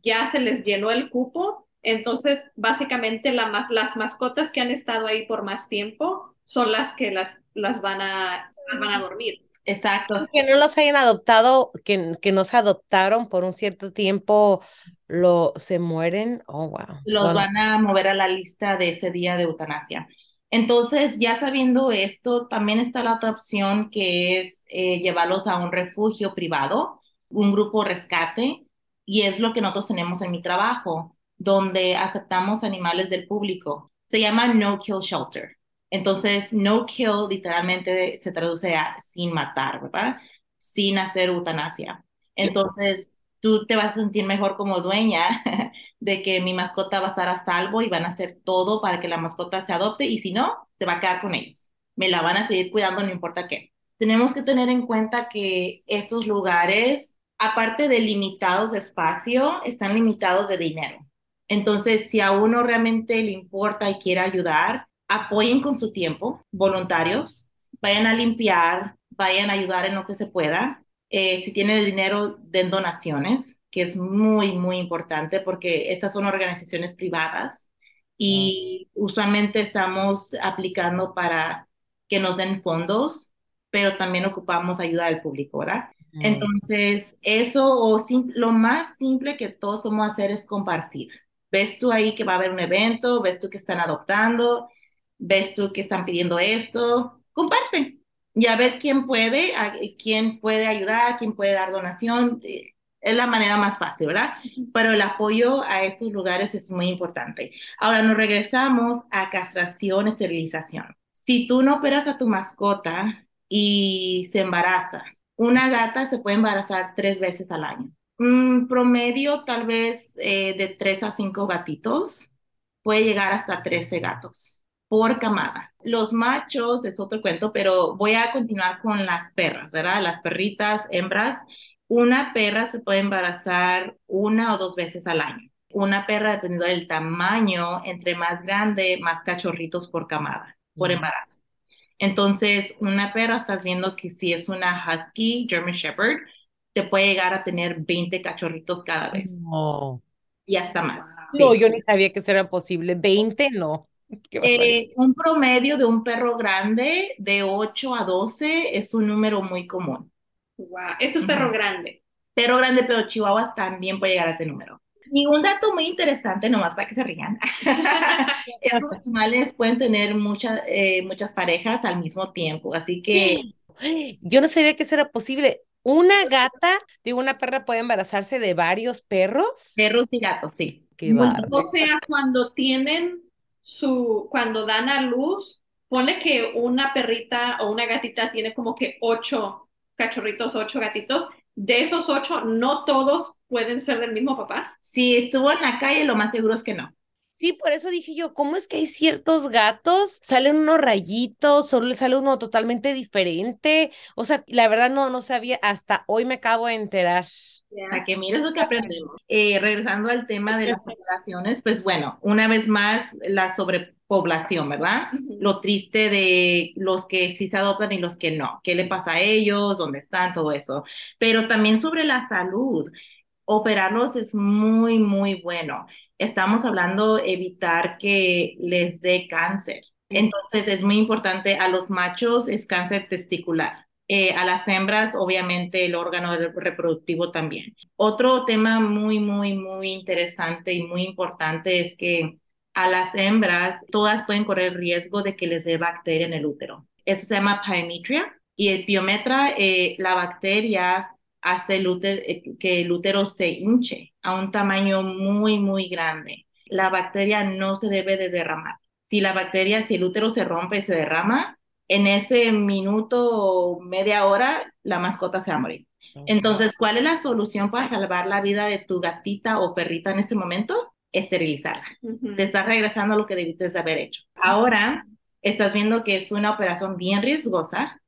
ya se les llenó el cupo, entonces básicamente la, las mascotas que han estado ahí por más tiempo son las que las, las, van, a, van a dormir. Exacto. Que no los hayan adoptado, que, que no se adoptaron por un cierto tiempo, lo, se mueren. Oh, wow. Los van a mover a la lista de ese día de eutanasia. Entonces, ya sabiendo esto, también está la otra opción que es eh, llevarlos a un refugio privado, un grupo rescate, y es lo que nosotros tenemos en mi trabajo, donde aceptamos animales del público. Se llama No Kill Shelter. Entonces, no kill literalmente se traduce a sin matar, ¿verdad? Sin hacer eutanasia. Entonces, tú te vas a sentir mejor como dueña de que mi mascota va a estar a salvo y van a hacer todo para que la mascota se adopte y si no, te va a quedar con ellos. Me la van a seguir cuidando no importa qué. Tenemos que tener en cuenta que estos lugares, aparte de limitados de espacio, están limitados de dinero. Entonces, si a uno realmente le importa y quiere ayudar, apoyen con su tiempo, voluntarios, vayan a limpiar, vayan a ayudar en lo que se pueda. Eh, si tienen el dinero, den donaciones, que es muy, muy importante porque estas son organizaciones privadas y usualmente estamos aplicando para que nos den fondos, pero también ocupamos ayuda del público, ¿verdad? Entonces, eso o lo más simple que todos podemos hacer es compartir. ves tú ahí que va a haber un evento, ves tú que están adoptando, ves tú que están pidiendo esto, comparte y a ver quién puede, quién puede ayudar, quién puede dar donación. Eh, es la manera más fácil, ¿verdad? Pero el apoyo a estos lugares es muy importante. Ahora nos regresamos a castración, esterilización. Si tú no operas a tu mascota y se embaraza, una gata se puede embarazar tres veces al año. Un promedio tal vez eh, de tres a cinco gatitos puede llegar hasta 13 gatos por camada. Los machos es otro cuento, pero voy a continuar con las perras, ¿verdad? Las perritas, hembras. Una perra se puede embarazar una o dos veces al año. Una perra, dependiendo del tamaño, entre más grande, más cachorritos por camada, por embarazo. Entonces, una perra, estás viendo que si es una Husky, German Shepherd, te puede llegar a tener 20 cachorritos cada vez. No. Y hasta más. No, yo ni sabía que eso era posible. 20, no. Eh, un promedio de un perro grande de 8 a 12 es un número muy común. Wow, esto es perro grande. Perro grande, pero chihuahuas también puede llegar a ese número. Y un dato muy interesante, nomás para que se rían, estos animales pueden tener muchas, eh, muchas parejas al mismo tiempo, así que... Yo no sabía que eso era posible. ¿Una gata de una perra puede embarazarse de varios perros? Perros y gatos, sí. o sea, cuando tienen su, cuando dan a luz, pone que una perrita o una gatita tiene como que ocho cachorritos, ocho gatitos. De esos ocho, no todos pueden ser del mismo papá. Si estuvo en la calle, lo más seguro es que no. Sí, por eso dije yo, ¿cómo es que hay ciertos gatos? Salen unos rayitos, solo le sale uno totalmente diferente. O sea, la verdad no, no sabía, hasta hoy me acabo de enterar. Para que mires lo que aprendemos. Eh, regresando al tema de las poblaciones, pues bueno, una vez más, la sobrepoblación, ¿verdad? Lo triste de los que sí se adoptan y los que no. ¿Qué le pasa a ellos? ¿Dónde están? Todo eso. Pero también sobre la salud. Operarlos es muy, muy bueno. Estamos hablando evitar que les dé cáncer. Entonces es muy importante a los machos es cáncer testicular eh, a las hembras, obviamente, el órgano reproductivo también. Otro tema muy, muy, muy interesante y muy importante es que a las hembras todas pueden correr el riesgo de que les dé bacteria en el útero. Eso se llama pyometria y el piometra, eh, la bacteria hace eh, que el útero se hinche a un tamaño muy, muy grande. La bacteria no se debe de derramar. Si la bacteria, si el útero se rompe y se derrama, en ese minuto o media hora la mascota se va a morir. Entonces, ¿cuál es la solución para salvar la vida de tu gatita o perrita en este momento? Esterilizarla. Te estás regresando a lo que debiste haber hecho. Ahora, estás viendo que es una operación bien riesgosa.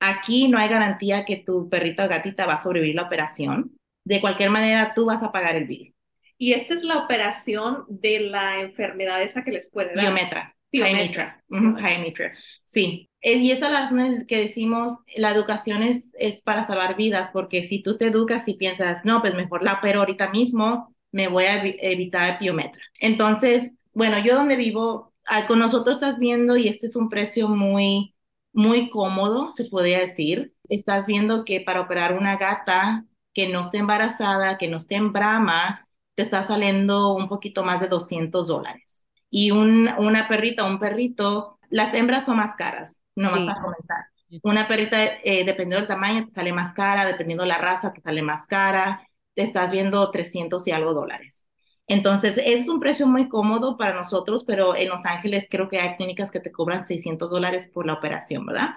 Aquí no hay garantía que tu perrita o gatita va a sobrevivir la operación. De cualquier manera, tú vas a pagar el bill. Y esta es la operación de la enfermedad esa que les puede dar. Biometra. Biometra. Biometra. Sí, eh, y esta es la razón que decimos, la educación es, es para salvar vidas, porque si tú te educas y piensas, no, pues mejor la pero ahorita mismo, me voy a evitar piometra. Entonces, bueno, yo donde vivo, ah, con nosotros estás viendo, y este es un precio muy, muy cómodo, se podría decir. Estás viendo que para operar una gata que no esté embarazada, que no esté en brama, te está saliendo un poquito más de 200 dólares. Y un, una perrita, un perrito, las hembras son más caras no más para comentar. Una perrita, eh, dependiendo del tamaño, te sale más cara, dependiendo de la raza, te sale más cara, estás viendo 300 y algo dólares. Entonces, es un precio muy cómodo para nosotros, pero en Los Ángeles creo que hay clínicas que te cobran 600 dólares por la operación, ¿verdad?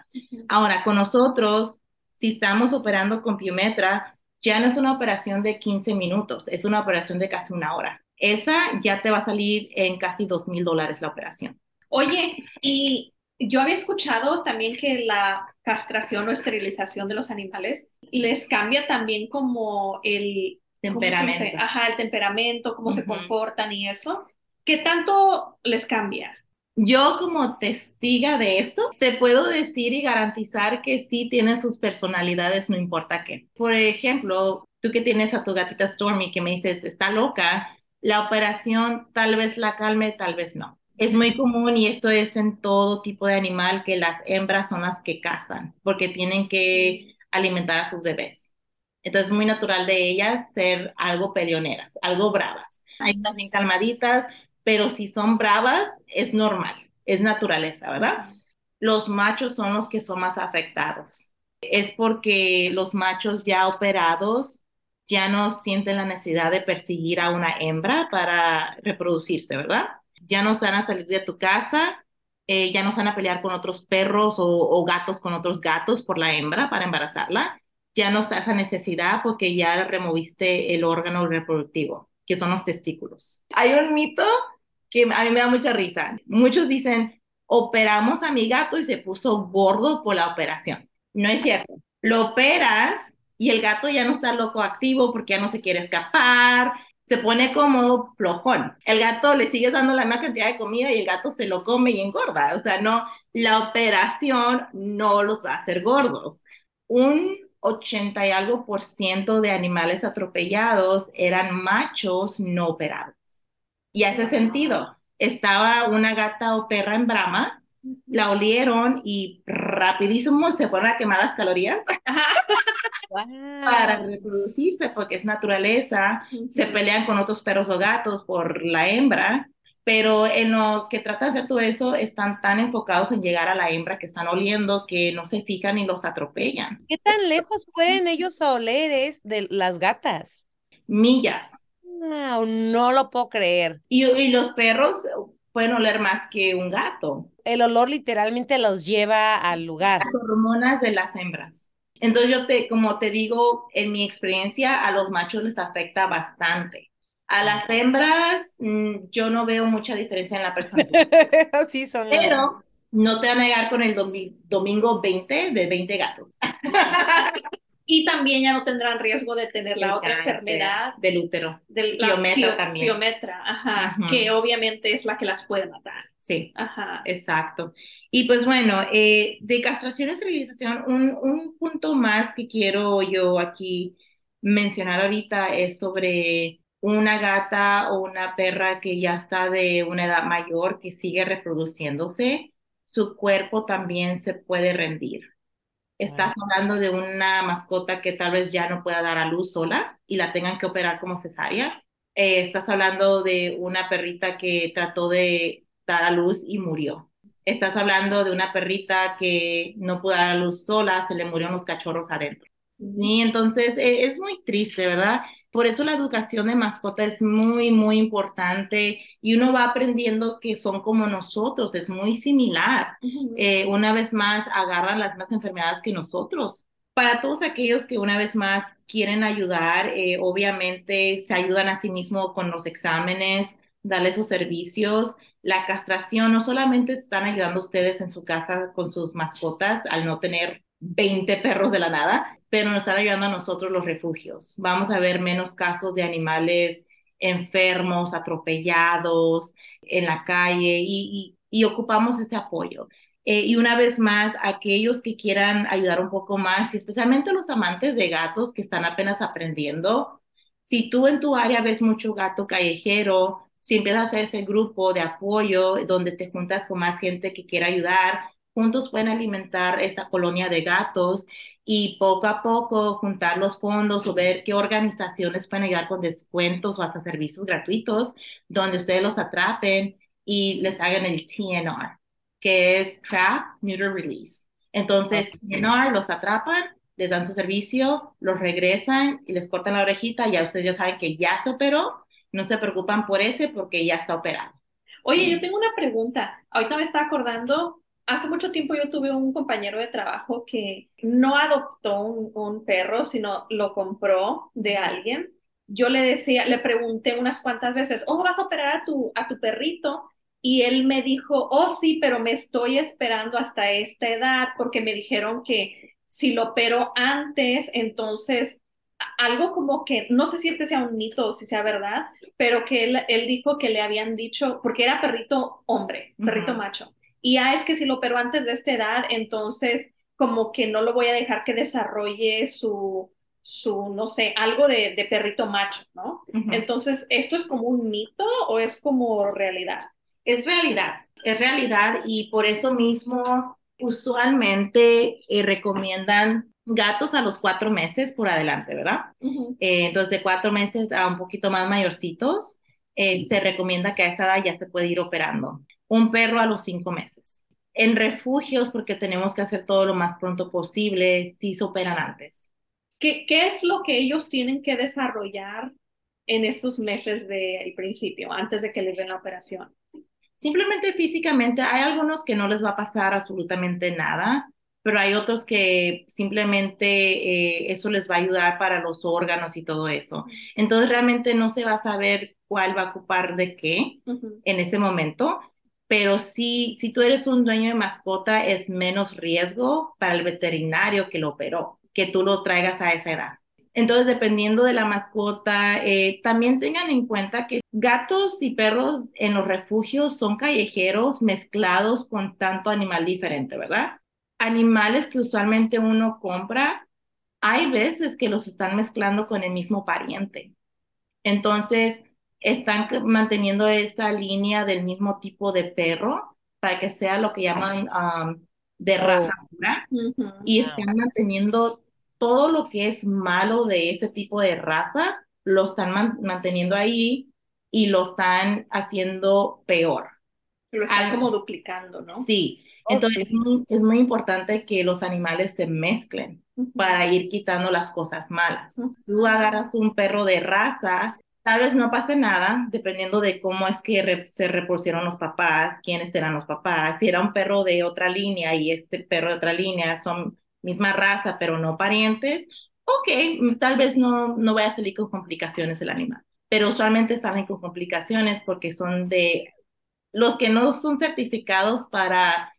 Ahora, con nosotros, si estamos operando con Piometra, ya no es una operación de 15 minutos, es una operación de casi una hora. Esa ya te va a salir en casi 2 mil dólares la operación. Oye, y yo había escuchado también que la castración o esterilización de los animales les cambia también como el temperamento. Ajá, el temperamento, cómo se comportan y eso. ¿Qué tanto les cambia? Yo como testiga de esto, te puedo decir y garantizar que sí tienen sus personalidades, no importa qué. Por ejemplo, tú que tienes a tu gatita Stormy que me dices, está loca, la operación tal vez la calme, tal vez no. Es muy común y esto es en todo tipo de animal que las hembras son las que cazan porque tienen que alimentar a sus bebés. Entonces es muy natural de ellas ser algo peleoneras, algo bravas. Hay unas bien calmaditas, pero si son bravas, es normal, es naturaleza, ¿verdad? Los machos son los que son más afectados. Es porque los machos ya operados ya no sienten la necesidad de perseguir a una hembra para reproducirse, ¿verdad? Ya no están a salir de tu casa, eh, ya no están a pelear con otros perros o, o, gatos con otros gatos por la hembra para embarazarla. Ya no está esa necesidad porque ya removiste el órgano reproductivo, que son los testículos. Hay un mito que a mí me da mucha risa. Muchos dicen, operamos a mi gato y se puso gordo por la operación. No es cierto. Lo operas y el gato ya no está loco activo porque ya no se quiere escapar, se pone cómodo, flojón. El gato le sigues dando la misma cantidad de comida y el gato se lo come y engorda. O sea, no, la operación no los va a hacer gordos. Un 80 y algo por ciento de animales atropellados eran machos no operados. Y hace sentido. Estaba una gata o perra en Brahma la olieron y rapidísimo se fueron a quemar las calorías para reproducirse porque es naturaleza, se pelean con otros perros o gatos por la hembra, pero en lo que trata de hacer todo eso están tan enfocados en llegar a la hembra que están oliendo que no se fijan y los atropellan. ¿Qué tan lejos pueden ellos oler es de las gatas? Millas. No, no lo puedo creer. Y, y los perros pueden oler más que un gato. El olor literalmente los lleva al lugar. Las hormonas de las hembras. Entonces yo te, como te digo, en mi experiencia a los machos les afecta bastante. A las hembras mm, yo no veo mucha diferencia en la persona. Así son. Pero no te voy a negar con el domingo 20 de 20 gatos. Y también ya no tendrán riesgo de tener la otra enfermedad del útero. Del biometra también. Biometra, ajá, que obviamente es la que las puede matar. Sí, ajá. exacto. Y pues bueno, eh, de castración y esterilización, un, un punto más que quiero yo aquí mencionar ahorita es sobre una gata o una perra que ya está de una edad mayor, que sigue reproduciéndose, su cuerpo también se puede rendir. Estás hablando de una mascota que tal vez ya no pueda dar a luz sola y la tengan que operar como cesárea. Eh, estás hablando de una perrita que trató de dar a luz y murió. Estás hablando de una perrita que no pudo dar a luz sola, se le murieron los cachorros adentro. Sí, entonces eh, es muy triste, ¿verdad? Por eso la educación de mascota es muy, muy importante y uno va aprendiendo que son como nosotros, es muy similar. Eh, una vez más, agarran las mismas enfermedades que nosotros. Para todos aquellos que una vez más quieren ayudar, eh, obviamente se ayudan a sí mismos con los exámenes, darle sus servicios. La castración no solamente están ayudando ustedes en su casa con sus mascotas al no tener 20 perros de la nada, pero nos están ayudando a nosotros los refugios. Vamos a ver menos casos de animales enfermos, atropellados en la calle y, ocupamos ese apoyo. Eh, y una vez más, aquellos que quieran ayudar un poco más, y especialmente los amantes de gatos que están apenas aprendiendo, si tú en tu área ves mucho gato callejero, si empiezas a hacer ese grupo de apoyo donde te juntas con más gente que quiera ayudar, juntos pueden alimentar esta colonia de gatos y poco a poco juntar los fondos o ver qué organizaciones pueden ayudar con descuentos o hasta servicios gratuitos donde ustedes los atrapen y les hagan el TNR, que es Trap, Neuter, Release. Entonces, TNR los atrapan, les dan su servicio, los regresan y les cortan la orejita, ya ustedes ya saben que ya se operó, no se preocupan por ese porque ya está operado. Oye, yo tengo una pregunta. Ahorita me está acordando hace mucho tiempo yo tuve un compañero de trabajo que no adoptó un, perro, sino lo compró de alguien. Yo le decía, le pregunté unas cuantas veces, ¿oh, vas a operar a tu, a tu perrito? Y él me dijo, oh, sí, pero me estoy esperando hasta esta edad porque me dijeron que si lo opero antes, entonces algo como que, no sé si este sea un mito o si sea verdad, pero que él, él dijo que le habían dicho, porque era perrito hombre, perrito macho, y ah, es que si lo opero antes de esta edad, entonces como que no lo voy a dejar que desarrolle su, su no sé, algo de, de perrito macho, ¿no? Entonces, ¿esto es como un mito o es como realidad? Es realidad, es realidad y por eso mismo usualmente eh, recomiendan gatos a los cuatro meses por adelante, ¿verdad? Eh, entonces, de cuatro meses a un poquito más mayorcitos eh, se recomienda que a esa edad ya se puede ir operando. Un perro a los cinco meses. En refugios, porque tenemos que hacer todo lo más pronto posible, sí se operan antes. ¿Qué, qué es lo que ellos tienen que desarrollar en estos meses del principio, antes de que les den la operación? Simplemente físicamente, hay algunos que no les va a pasar absolutamente nada, pero hay otros que simplemente eh, eso les va a ayudar para los órganos y todo eso. Entonces realmente no se va a saber cuál va a ocupar de qué en ese momento, pero sí, si tú eres un dueño de mascota, es menos riesgo para el veterinario que lo operó, que tú lo traigas a esa edad. Entonces, dependiendo de la mascota, eh, también tengan en cuenta que gatos y perros en los refugios son callejeros mezclados con tanto animal diferente, ¿verdad? Animales que usualmente uno compra, hay veces que los están mezclando con el mismo pariente. Entonces, están manteniendo esa línea del mismo tipo de perro para que sea lo que llaman um, de oh. raza pura y están manteniendo todo lo que es malo de ese tipo de raza, lo están manteniendo ahí y lo están haciendo peor. Lo están como duplicando, ¿no? Sí. Oh, Entonces Es, muy, importante que los animales se mezclen para ir quitando las cosas malas. Tú agarras un perro de raza, tal vez no pase nada, dependiendo de cómo es que se repusieron los papás, quiénes eran los papás. Si era un perro de otra línea y este perro de otra línea son misma raza, pero no parientes, ok, tal vez no, no vaya a salir con complicaciones el animal, pero usualmente salen con complicaciones porque son de los que no son certificados para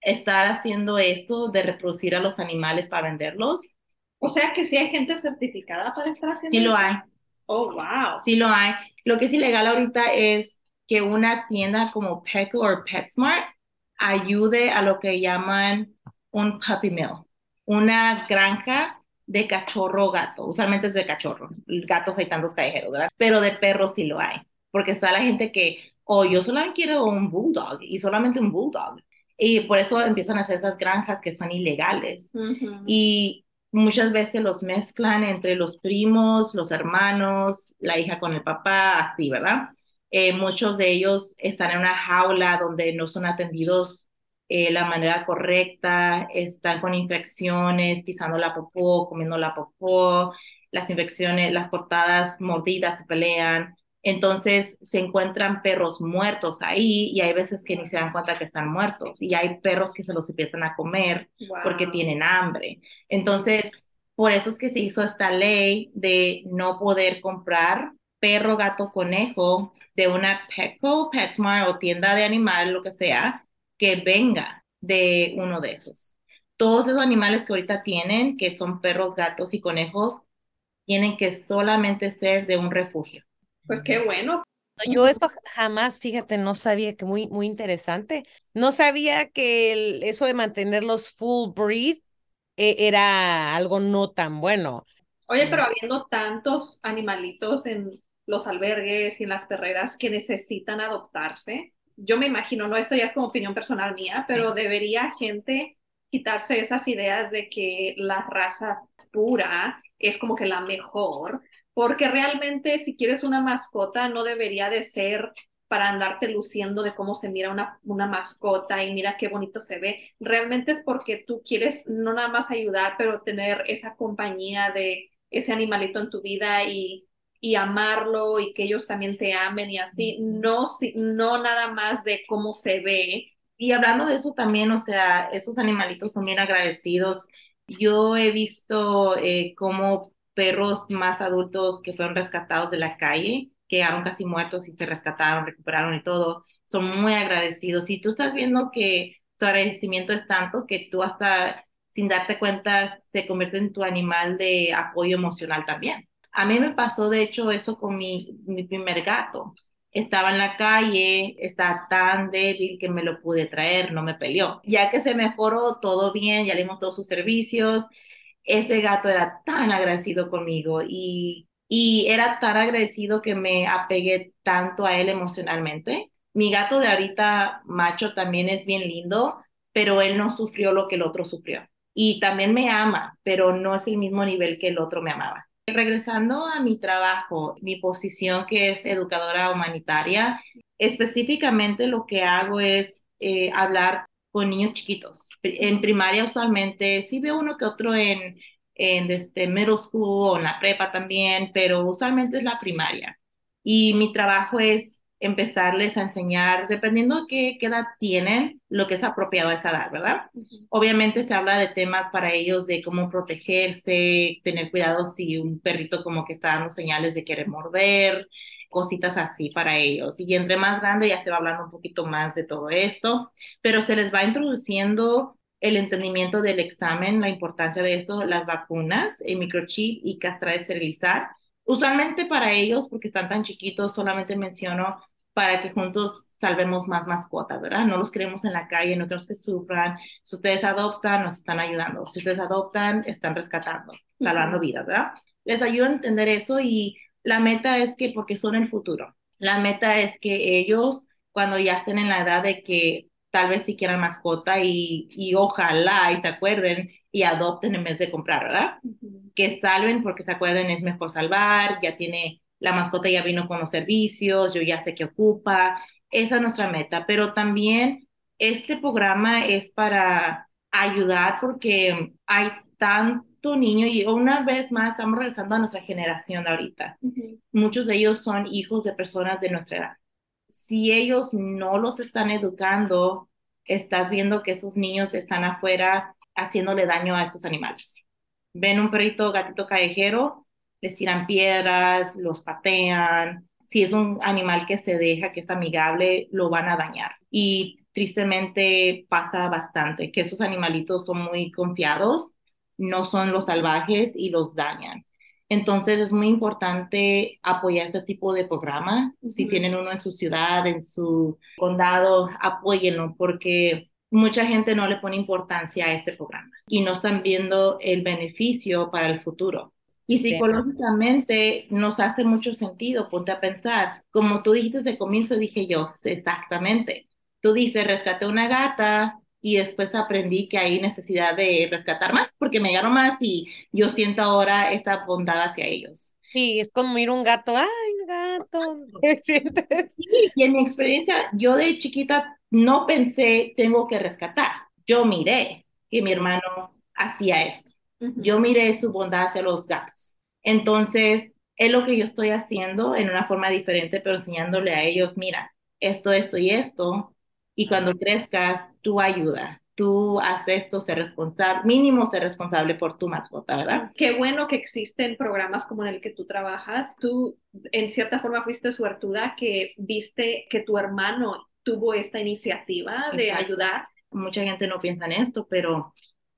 estar haciendo esto de reproducir a los animales para venderlos. O sea que sí hay gente certificada para estar haciendo Sí lo hay. Oh, wow. Sí lo hay. Lo que es ilegal ahorita es que una tienda como Petco o PetSmart ayude a lo que llaman un puppy mill una granja de cachorro gato. Usualmente es de cachorro. Gatos hay tantos callejeros, ¿verdad? Pero de perros sí lo hay. Porque está la gente que, oh, yo solamente quiero un bulldog y solamente un bulldog. Y por eso empiezan a hacer esas granjas que son ilegales. Y muchas veces los mezclan entre los primos, los hermanos, la hija con el papá, así, ¿verdad? Eh, muchos de ellos están en una jaula donde no son atendidos eh, la manera correcta, están con infecciones, pisando la popó, comiendo la popó, las infecciones, las cortadas, mordidas, se pelean. Entonces se encuentran perros muertos ahí y hay veces que ni se dan cuenta que están muertos y hay perros que se los empiezan a comer porque tienen hambre. Entonces, por eso es que se hizo esta ley de no poder comprar perro, gato, conejo de una Petco, PetSmart o tienda de animal, lo que sea, que venga de uno de esos. Todos esos animales que ahorita tienen, que son perros, gatos y conejos, tienen que solamente ser de un refugio. Pues qué bueno. Yo eso jamás, fíjate, no sabía que muy, muy interesante. No sabía que eso de mantenerlos full breed eh, era algo no tan bueno. Oye, pero habiendo tantos animalitos en los albergues y en las perreras que necesitan adoptarse, yo me imagino, no, esto ya es como opinión personal mía, pero debería gente quitarse esas ideas de que la raza pura es como que la mejor, porque realmente si quieres una mascota no debería de ser para andarte luciendo de cómo se mira una, una mascota y mira qué bonito se ve. Realmente es porque tú quieres no nada más ayudar, pero tener esa compañía de ese animalito en tu vida y y amarlo y que ellos también te amen y así, no, no nada más de cómo se ve. Y hablando de eso también, o sea, esos animalitos son bien agradecidos. Yo he visto eh, como perros más adultos que fueron rescatados de la calle, quedaron casi muertos y se rescataron, recuperaron y todo, son muy agradecidos. Y tú estás viendo que su agradecimiento es tanto que tú hasta sin darte cuenta se convierte en tu animal de apoyo emocional también. A mí me pasó, de hecho, eso con mi, mi primer gato. Estaba en la calle, estaba tan débil que me lo pude traer, no me peleó. Ya que se mejoró todo bien, ya le dimos todos sus servicios, ese gato era tan agradecido conmigo y, y era tan agradecido que me apegué tanto a él emocionalmente. Mi gato de ahorita, macho, también es bien lindo, pero él no sufrió lo que el otro sufrió. Y también me ama, pero no es el mismo nivel que el otro me amaba. Regresando a mi trabajo, mi posición que es educadora humanitaria, específicamente lo que hago es eh, hablar niños chiquitos. En primaria usualmente sí veo uno que otro en, en este middle school o en la prepa también, pero usualmente es la primaria. Y mi trabajo es empezarles a enseñar, dependiendo de qué, edad tienen, lo que es apropiado a esa edad, ¿verdad? Obviamente se habla de temas para ellos de cómo protegerse, tener cuidado si un perrito como que está dando señales de querer morder, cositas así para ellos. Y entre más grande ya se va hablando un poquito más de todo esto, pero se les va introduciendo el entendimiento del examen, la importancia de esto, las vacunas, el microchip y castrar, esterilizar. Usualmente para ellos, porque están tan chiquitos, solamente menciono para que juntos salvemos más mascotas, ¿verdad? No los queremos en la calle, no queremos que sufran. Si ustedes adoptan, nos están ayudando. Si ustedes adoptan, están rescatando, salvando vidas, ¿verdad? Les ayuda a entender eso y la meta es que, porque son el futuro, la meta es que ellos, cuando ya estén en la edad de que tal vez si quieran mascota y, y ojalá y se acuerden y adopten en vez de comprar, ¿verdad? Que salven porque se acuerden es mejor salvar, ya tiene la mascota ya vino con los servicios, yo ya sé qué ocupa, esa es nuestra meta, pero también este programa es para ayudar porque hay tanto niño y una vez más estamos regresando a nuestra generación de ahorita. Muchos de ellos son hijos de personas de nuestra edad. Si ellos no los están educando, estás viendo que esos niños están afuera haciéndole daño a estos animales. Ven un perrito, gatito callejero, les tiran piedras, los patean. Si es un animal que se deja, que es amigable, lo van a dañar. Y tristemente pasa bastante, que esos animalitos son muy confiados, no son los salvajes y los dañan. Entonces es muy importante apoyar ese tipo de programa. Si tienen uno en su ciudad, en su condado, apóyenlo porque mucha gente no le pone importancia a este programa y no están viendo el beneficio para el futuro. Y psicológicamente nos hace mucho sentido, ponte a pensar, como tú dijiste de comienzo, dije yo, exactamente. Tú dices, rescaté una gata y después aprendí que hay necesidad de rescatar más porque me llegaron más y yo siento ahora esa bondad hacia ellos. Sí, es como ir un gato, ay, gato, ¿qué sientes? Sí, y en mi experiencia, yo de chiquita no pensé, tengo que rescatar. Yo miré que mi hermano hacía esto. Yo miré su bondad hacia los gatos. Entonces, es lo que yo estoy haciendo en una forma diferente, pero enseñándole a ellos, mira, esto, esto y esto. Y cuando crezcas, tú ayuda, tú haces esto, ser responsable, mínimo ser responsable por tu mascota, ¿verdad? Qué bueno que existen programas como en el que tú trabajas. Tú, en cierta forma, fuiste suertuda que viste que tu hermano tuvo esta iniciativa de ayudar. Mucha gente no piensa en esto, pero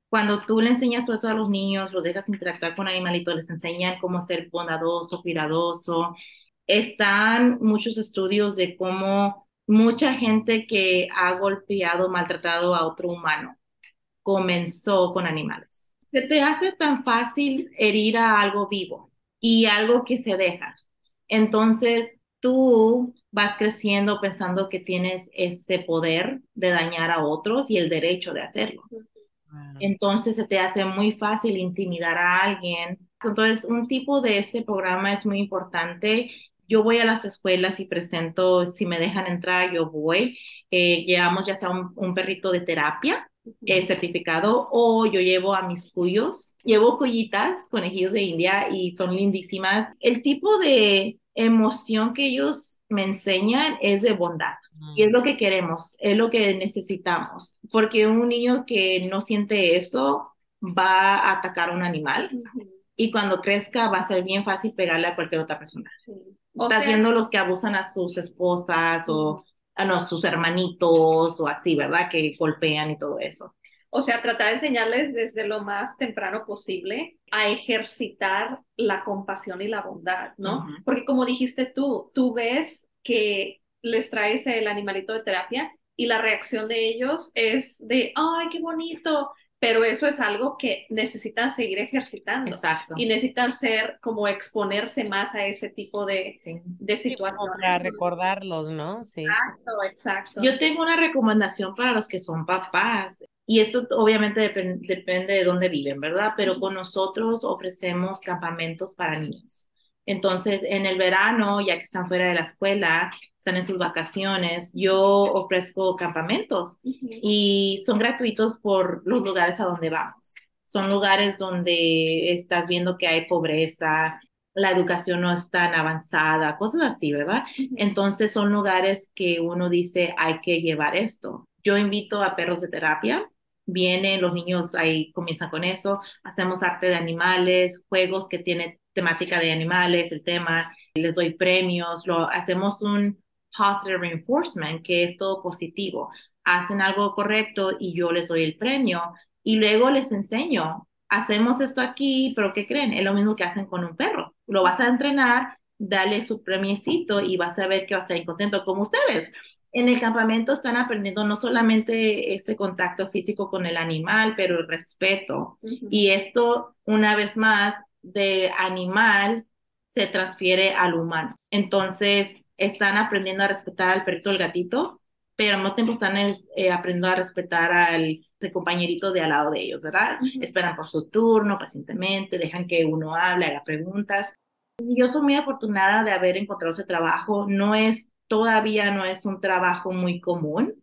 cuando tú le enseñas todo eso a los niños, los dejas interactuar con animalitos, les enseñan cómo ser bondadoso, cuidadoso. Están muchos estudios de cómo mucha gente que ha golpeado, maltratado a otro humano, comenzó con animales. Se te hace tan fácil herir a algo vivo y algo que se deja. Entonces, tú vas creciendo pensando que tienes ese poder de dañar a otros y el derecho de hacerlo. Entonces se te hace muy fácil intimidar a alguien. Entonces, un tipo de este programa es muy importante. Yo voy a las escuelas y presento, si me dejan entrar, yo voy. Eh, llevamos ya sea un, perrito de terapia eh, certificado o yo llevo a mis cuyos. Llevo cuyitas, conejillos de India y son lindísimas. El tipo de emoción que ellos me enseñan es de bondad. Y es lo que queremos, es lo que necesitamos, porque un niño que no siente eso va a atacar a un animal y cuando crezca va a ser bien fácil pegarle a cualquier otra persona. Estás viendo los que abusan a sus esposas o a sus hermanitos o así, ¿verdad? Que golpean y todo eso. O sea, tratar de enseñarles desde lo más temprano posible a ejercitar la compasión y la bondad, ¿no? Porque como dijiste tú, tú ves que les traes el animalito de terapia y la reacción de ellos es de, ay, qué bonito, pero eso es algo que necesitan seguir ejercitando. Exacto. Y necesitan ser como exponerse más a ese tipo de, de situaciones. para recordarlos, ¿no? Sí. Exacto, exacto. Yo tengo una recomendación para los que son papás Y esto obviamente depende de dónde viven, ¿verdad? Pero con nosotros ofrecemos campamentos para niños. Entonces, en el verano, ya que están fuera de la escuela, están en sus vacaciones, yo ofrezco campamentos y son gratuitos por los lugares a donde vamos. Son lugares donde estás viendo que hay pobreza, la educación no es tan avanzada, cosas así, ¿verdad? Entonces son lugares que uno dice, hay que llevar esto. Yo invito a perros de terapia, vienen los niños ahí comienzan con eso, hacemos arte de animales, juegos que tienen temática de animales, el tema, les doy premios, lo hacemos un positive reinforcement, que es todo positivo. Hacen algo correcto y yo les doy el premio y luego les enseño, hacemos esto aquí, pero ¿qué creen? Es lo mismo que hacen con un perro. Lo vas a entrenar, dale su premiecito y vas a ver que va a estar contento como ustedes. En el campamento están aprendiendo no solamente ese contacto físico con el animal, pero el respeto. Y esto, una vez más, de animal se transfiere al humano. Entonces, están aprendiendo a respetar al perrito, el gatito, pero al mismo tiempo están eh, aprendiendo a respetar al compañerito de al lado de ellos, ¿verdad? Esperan por su turno pacientemente, dejan que uno hable, haga preguntas. Yo soy muy afortunada de haber encontrado ese trabajo. No es, todavía no es un trabajo muy común.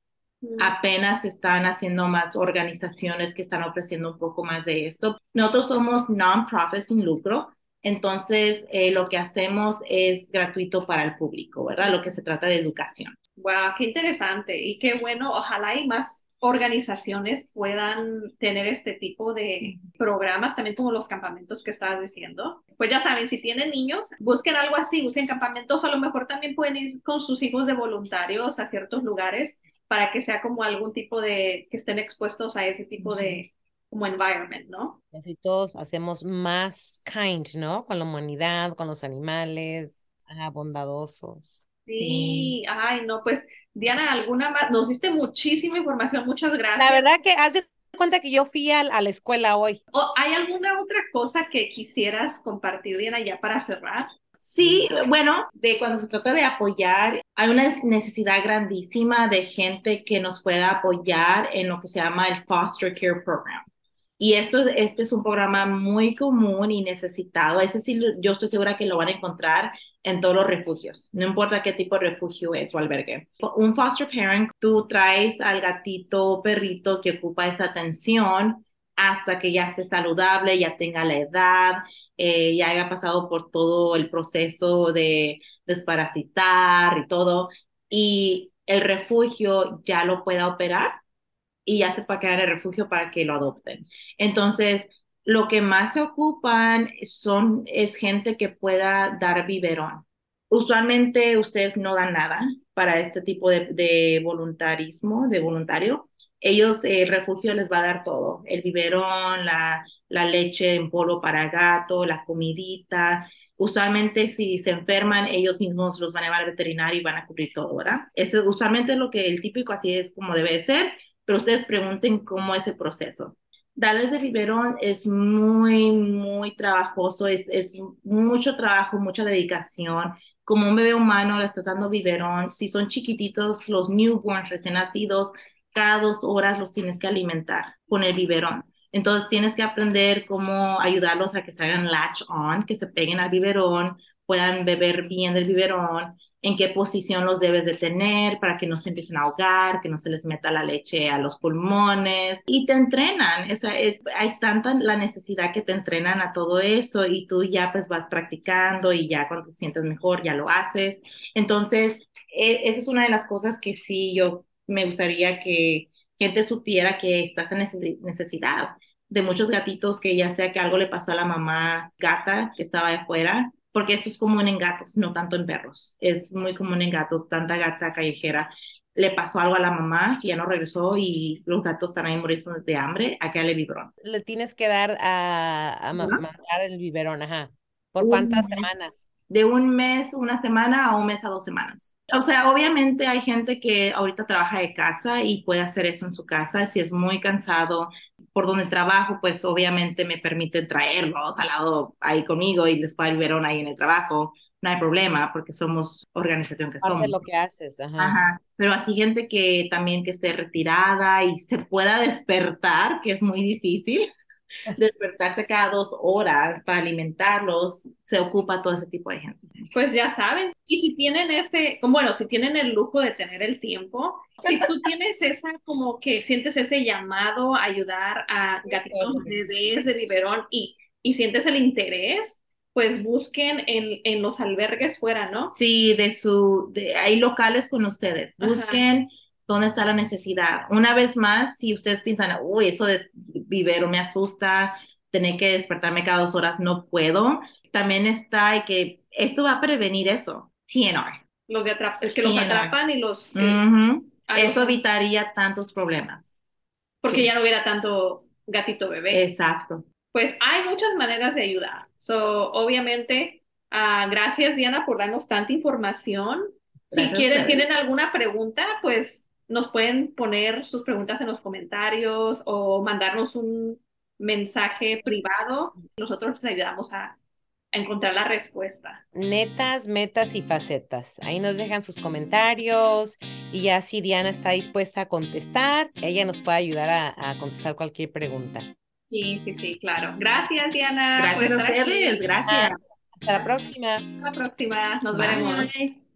Apenas están haciendo más organizaciones que están ofreciendo un poco más de esto. Nosotros somos non-profit sin lucro, entonces eh, lo que hacemos es gratuito para el público, ¿verdad? Lo que se trata de educación. Wow, qué interesante y qué bueno. Ojalá y más organizaciones puedan tener este tipo de programas, también como los campamentos que estabas diciendo. Pues ya saben, si tienen niños, busquen algo así, busquen campamentos, a lo mejor también pueden ir con sus hijos de voluntarios a ciertos lugares para que sea como algún tipo de, que estén expuestos a ese tipo de como environment, ¿no? Así todos hacemos más kind, ¿no? Con la humanidad, con los animales, ah, bondadosos. Sí, ay, no, pues Diana, alguna más, nos diste muchísima información, muchas gracias. La verdad que haz de cuenta que yo fui a, a la escuela hoy. ¿O ¿Hay alguna otra cosa que quisieras compartir, Diana, ya para cerrar? Sí, bueno, de cuando se trata de apoyar, hay una necesidad grandísima de gente que nos pueda apoyar en lo que se llama el Foster Care Program. Y esto, este es un programa muy común y necesitado. Ese sí, yo estoy segura que lo van a encontrar en todos los refugios, no importa qué tipo de refugio es o albergue. Un foster parent, tú traes al gatito o perrito que ocupa esa atención hasta que ya esté saludable, ya tenga la edad, eh, ya haya pasado por todo el proceso de desparasitar y todo, y el refugio ya lo pueda operar y ya se puede quedar en el refugio para que lo adopten. Entonces, lo que más se ocupan son, es gente que pueda dar biberón. Usualmente ustedes no dan nada para este tipo de voluntarismo, de voluntario, ellos, el refugio les va a dar todo, el biberón, la, la leche en polvo para gato, la comidita. Usualmente si se enferman, ellos mismos los van a llevar al veterinario y van a cubrir todo, ¿verdad? Eso usualmente es lo que el típico así es como debe ser, pero ustedes pregunten cómo es el proceso. Darles el biberón es muy, muy trabajoso, es, es mucho trabajo, mucha dedicación. Como un bebé humano le estás dando biberón, si son chiquititos, los newborns recién nacidos, cada dos horas los tienes que alimentar con el biberón. Entonces tienes que aprender cómo ayudarlos a que se hagan latch on, que se peguen al biberón, puedan beber bien del biberón, en qué posición los debes de tener para que no se empiecen a ahogar, que no se les meta la leche a los pulmones y te entrenan. Esa, eh, hay tanta la necesidad que te entrenan a todo eso y tú ya pues vas practicando y ya cuando te sientes mejor ya lo haces. Entonces, e, esa es una de las cosas que sí yo me gustaría que gente supiera que estás en necesidad de muchos gatitos que ya sea que algo le pasó a la mamá gata que estaba afuera, porque esto es común en gatos, no tanto en perros. Es muy común en gatos, tanta gata callejera. Le pasó algo a la mamá que ya no regresó y los gatos están ahí muriendo de hambre, acá le biberón. Le tienes que dar a, mandar el biberón, ajá. ¿Por cuántas semanas? De un mes, una semana a un mes a dos semanas. O sea, obviamente hay gente que ahorita trabaja de casa y puede hacer eso en su casa. Si es muy cansado por donde trabajo, pues obviamente me permiten traerlos al lado ahí conmigo y les puedo ver ahí en el trabajo. no hay problema porque somos organización que Parte somos. lo que haces, ajá. Ajá. Pero así gente que también que esté retirada y se pueda despertar, que es muy difícil, despertarse cada dos horas para alimentarlos, se ocupa todo ese tipo de gente. Pues ya saben, y si tienen ese, bueno, si tienen el lujo de tener el tiempo, si tú tienes esa, como que sientes ese llamado a ayudar a gatitos, bebés de biberón y, y sientes el interés, pues busquen en, en los albergues fuera, ¿no? Sí, de su, de, hay locales con ustedes, busquen Ajá. Dónde está la necesidad. Una vez más, si ustedes piensan, uy, eso de vivero me asusta, tener que despertarme cada dos horas, no puedo, también está y que esto va a prevenir eso, TNR. Los de es que los atrapan y los... Uh -huh. Eso los... evitaría tantos problemas. Porque sí. ya no hubiera tanto gatito bebé. Exacto. Pues hay muchas maneras de ayudar. So, obviamente, uh, gracias Diana por darnos tanta información. Gracias si quieren, tienen alguna pregunta, pues nos pueden poner sus preguntas en los comentarios o mandarnos un mensaje privado. Nosotros les ayudamos a, a encontrar la respuesta. Netas, metas y facetas. Ahí nos dejan sus comentarios y ya si Diana está dispuesta a contestar, ella nos puede ayudar a, a contestar cualquier pregunta. Sí, sí, sí, claro. Gracias, Diana. Gracias a ustedes, gracias. Hasta la próxima. Hasta la próxima. Nos Bye. veremos.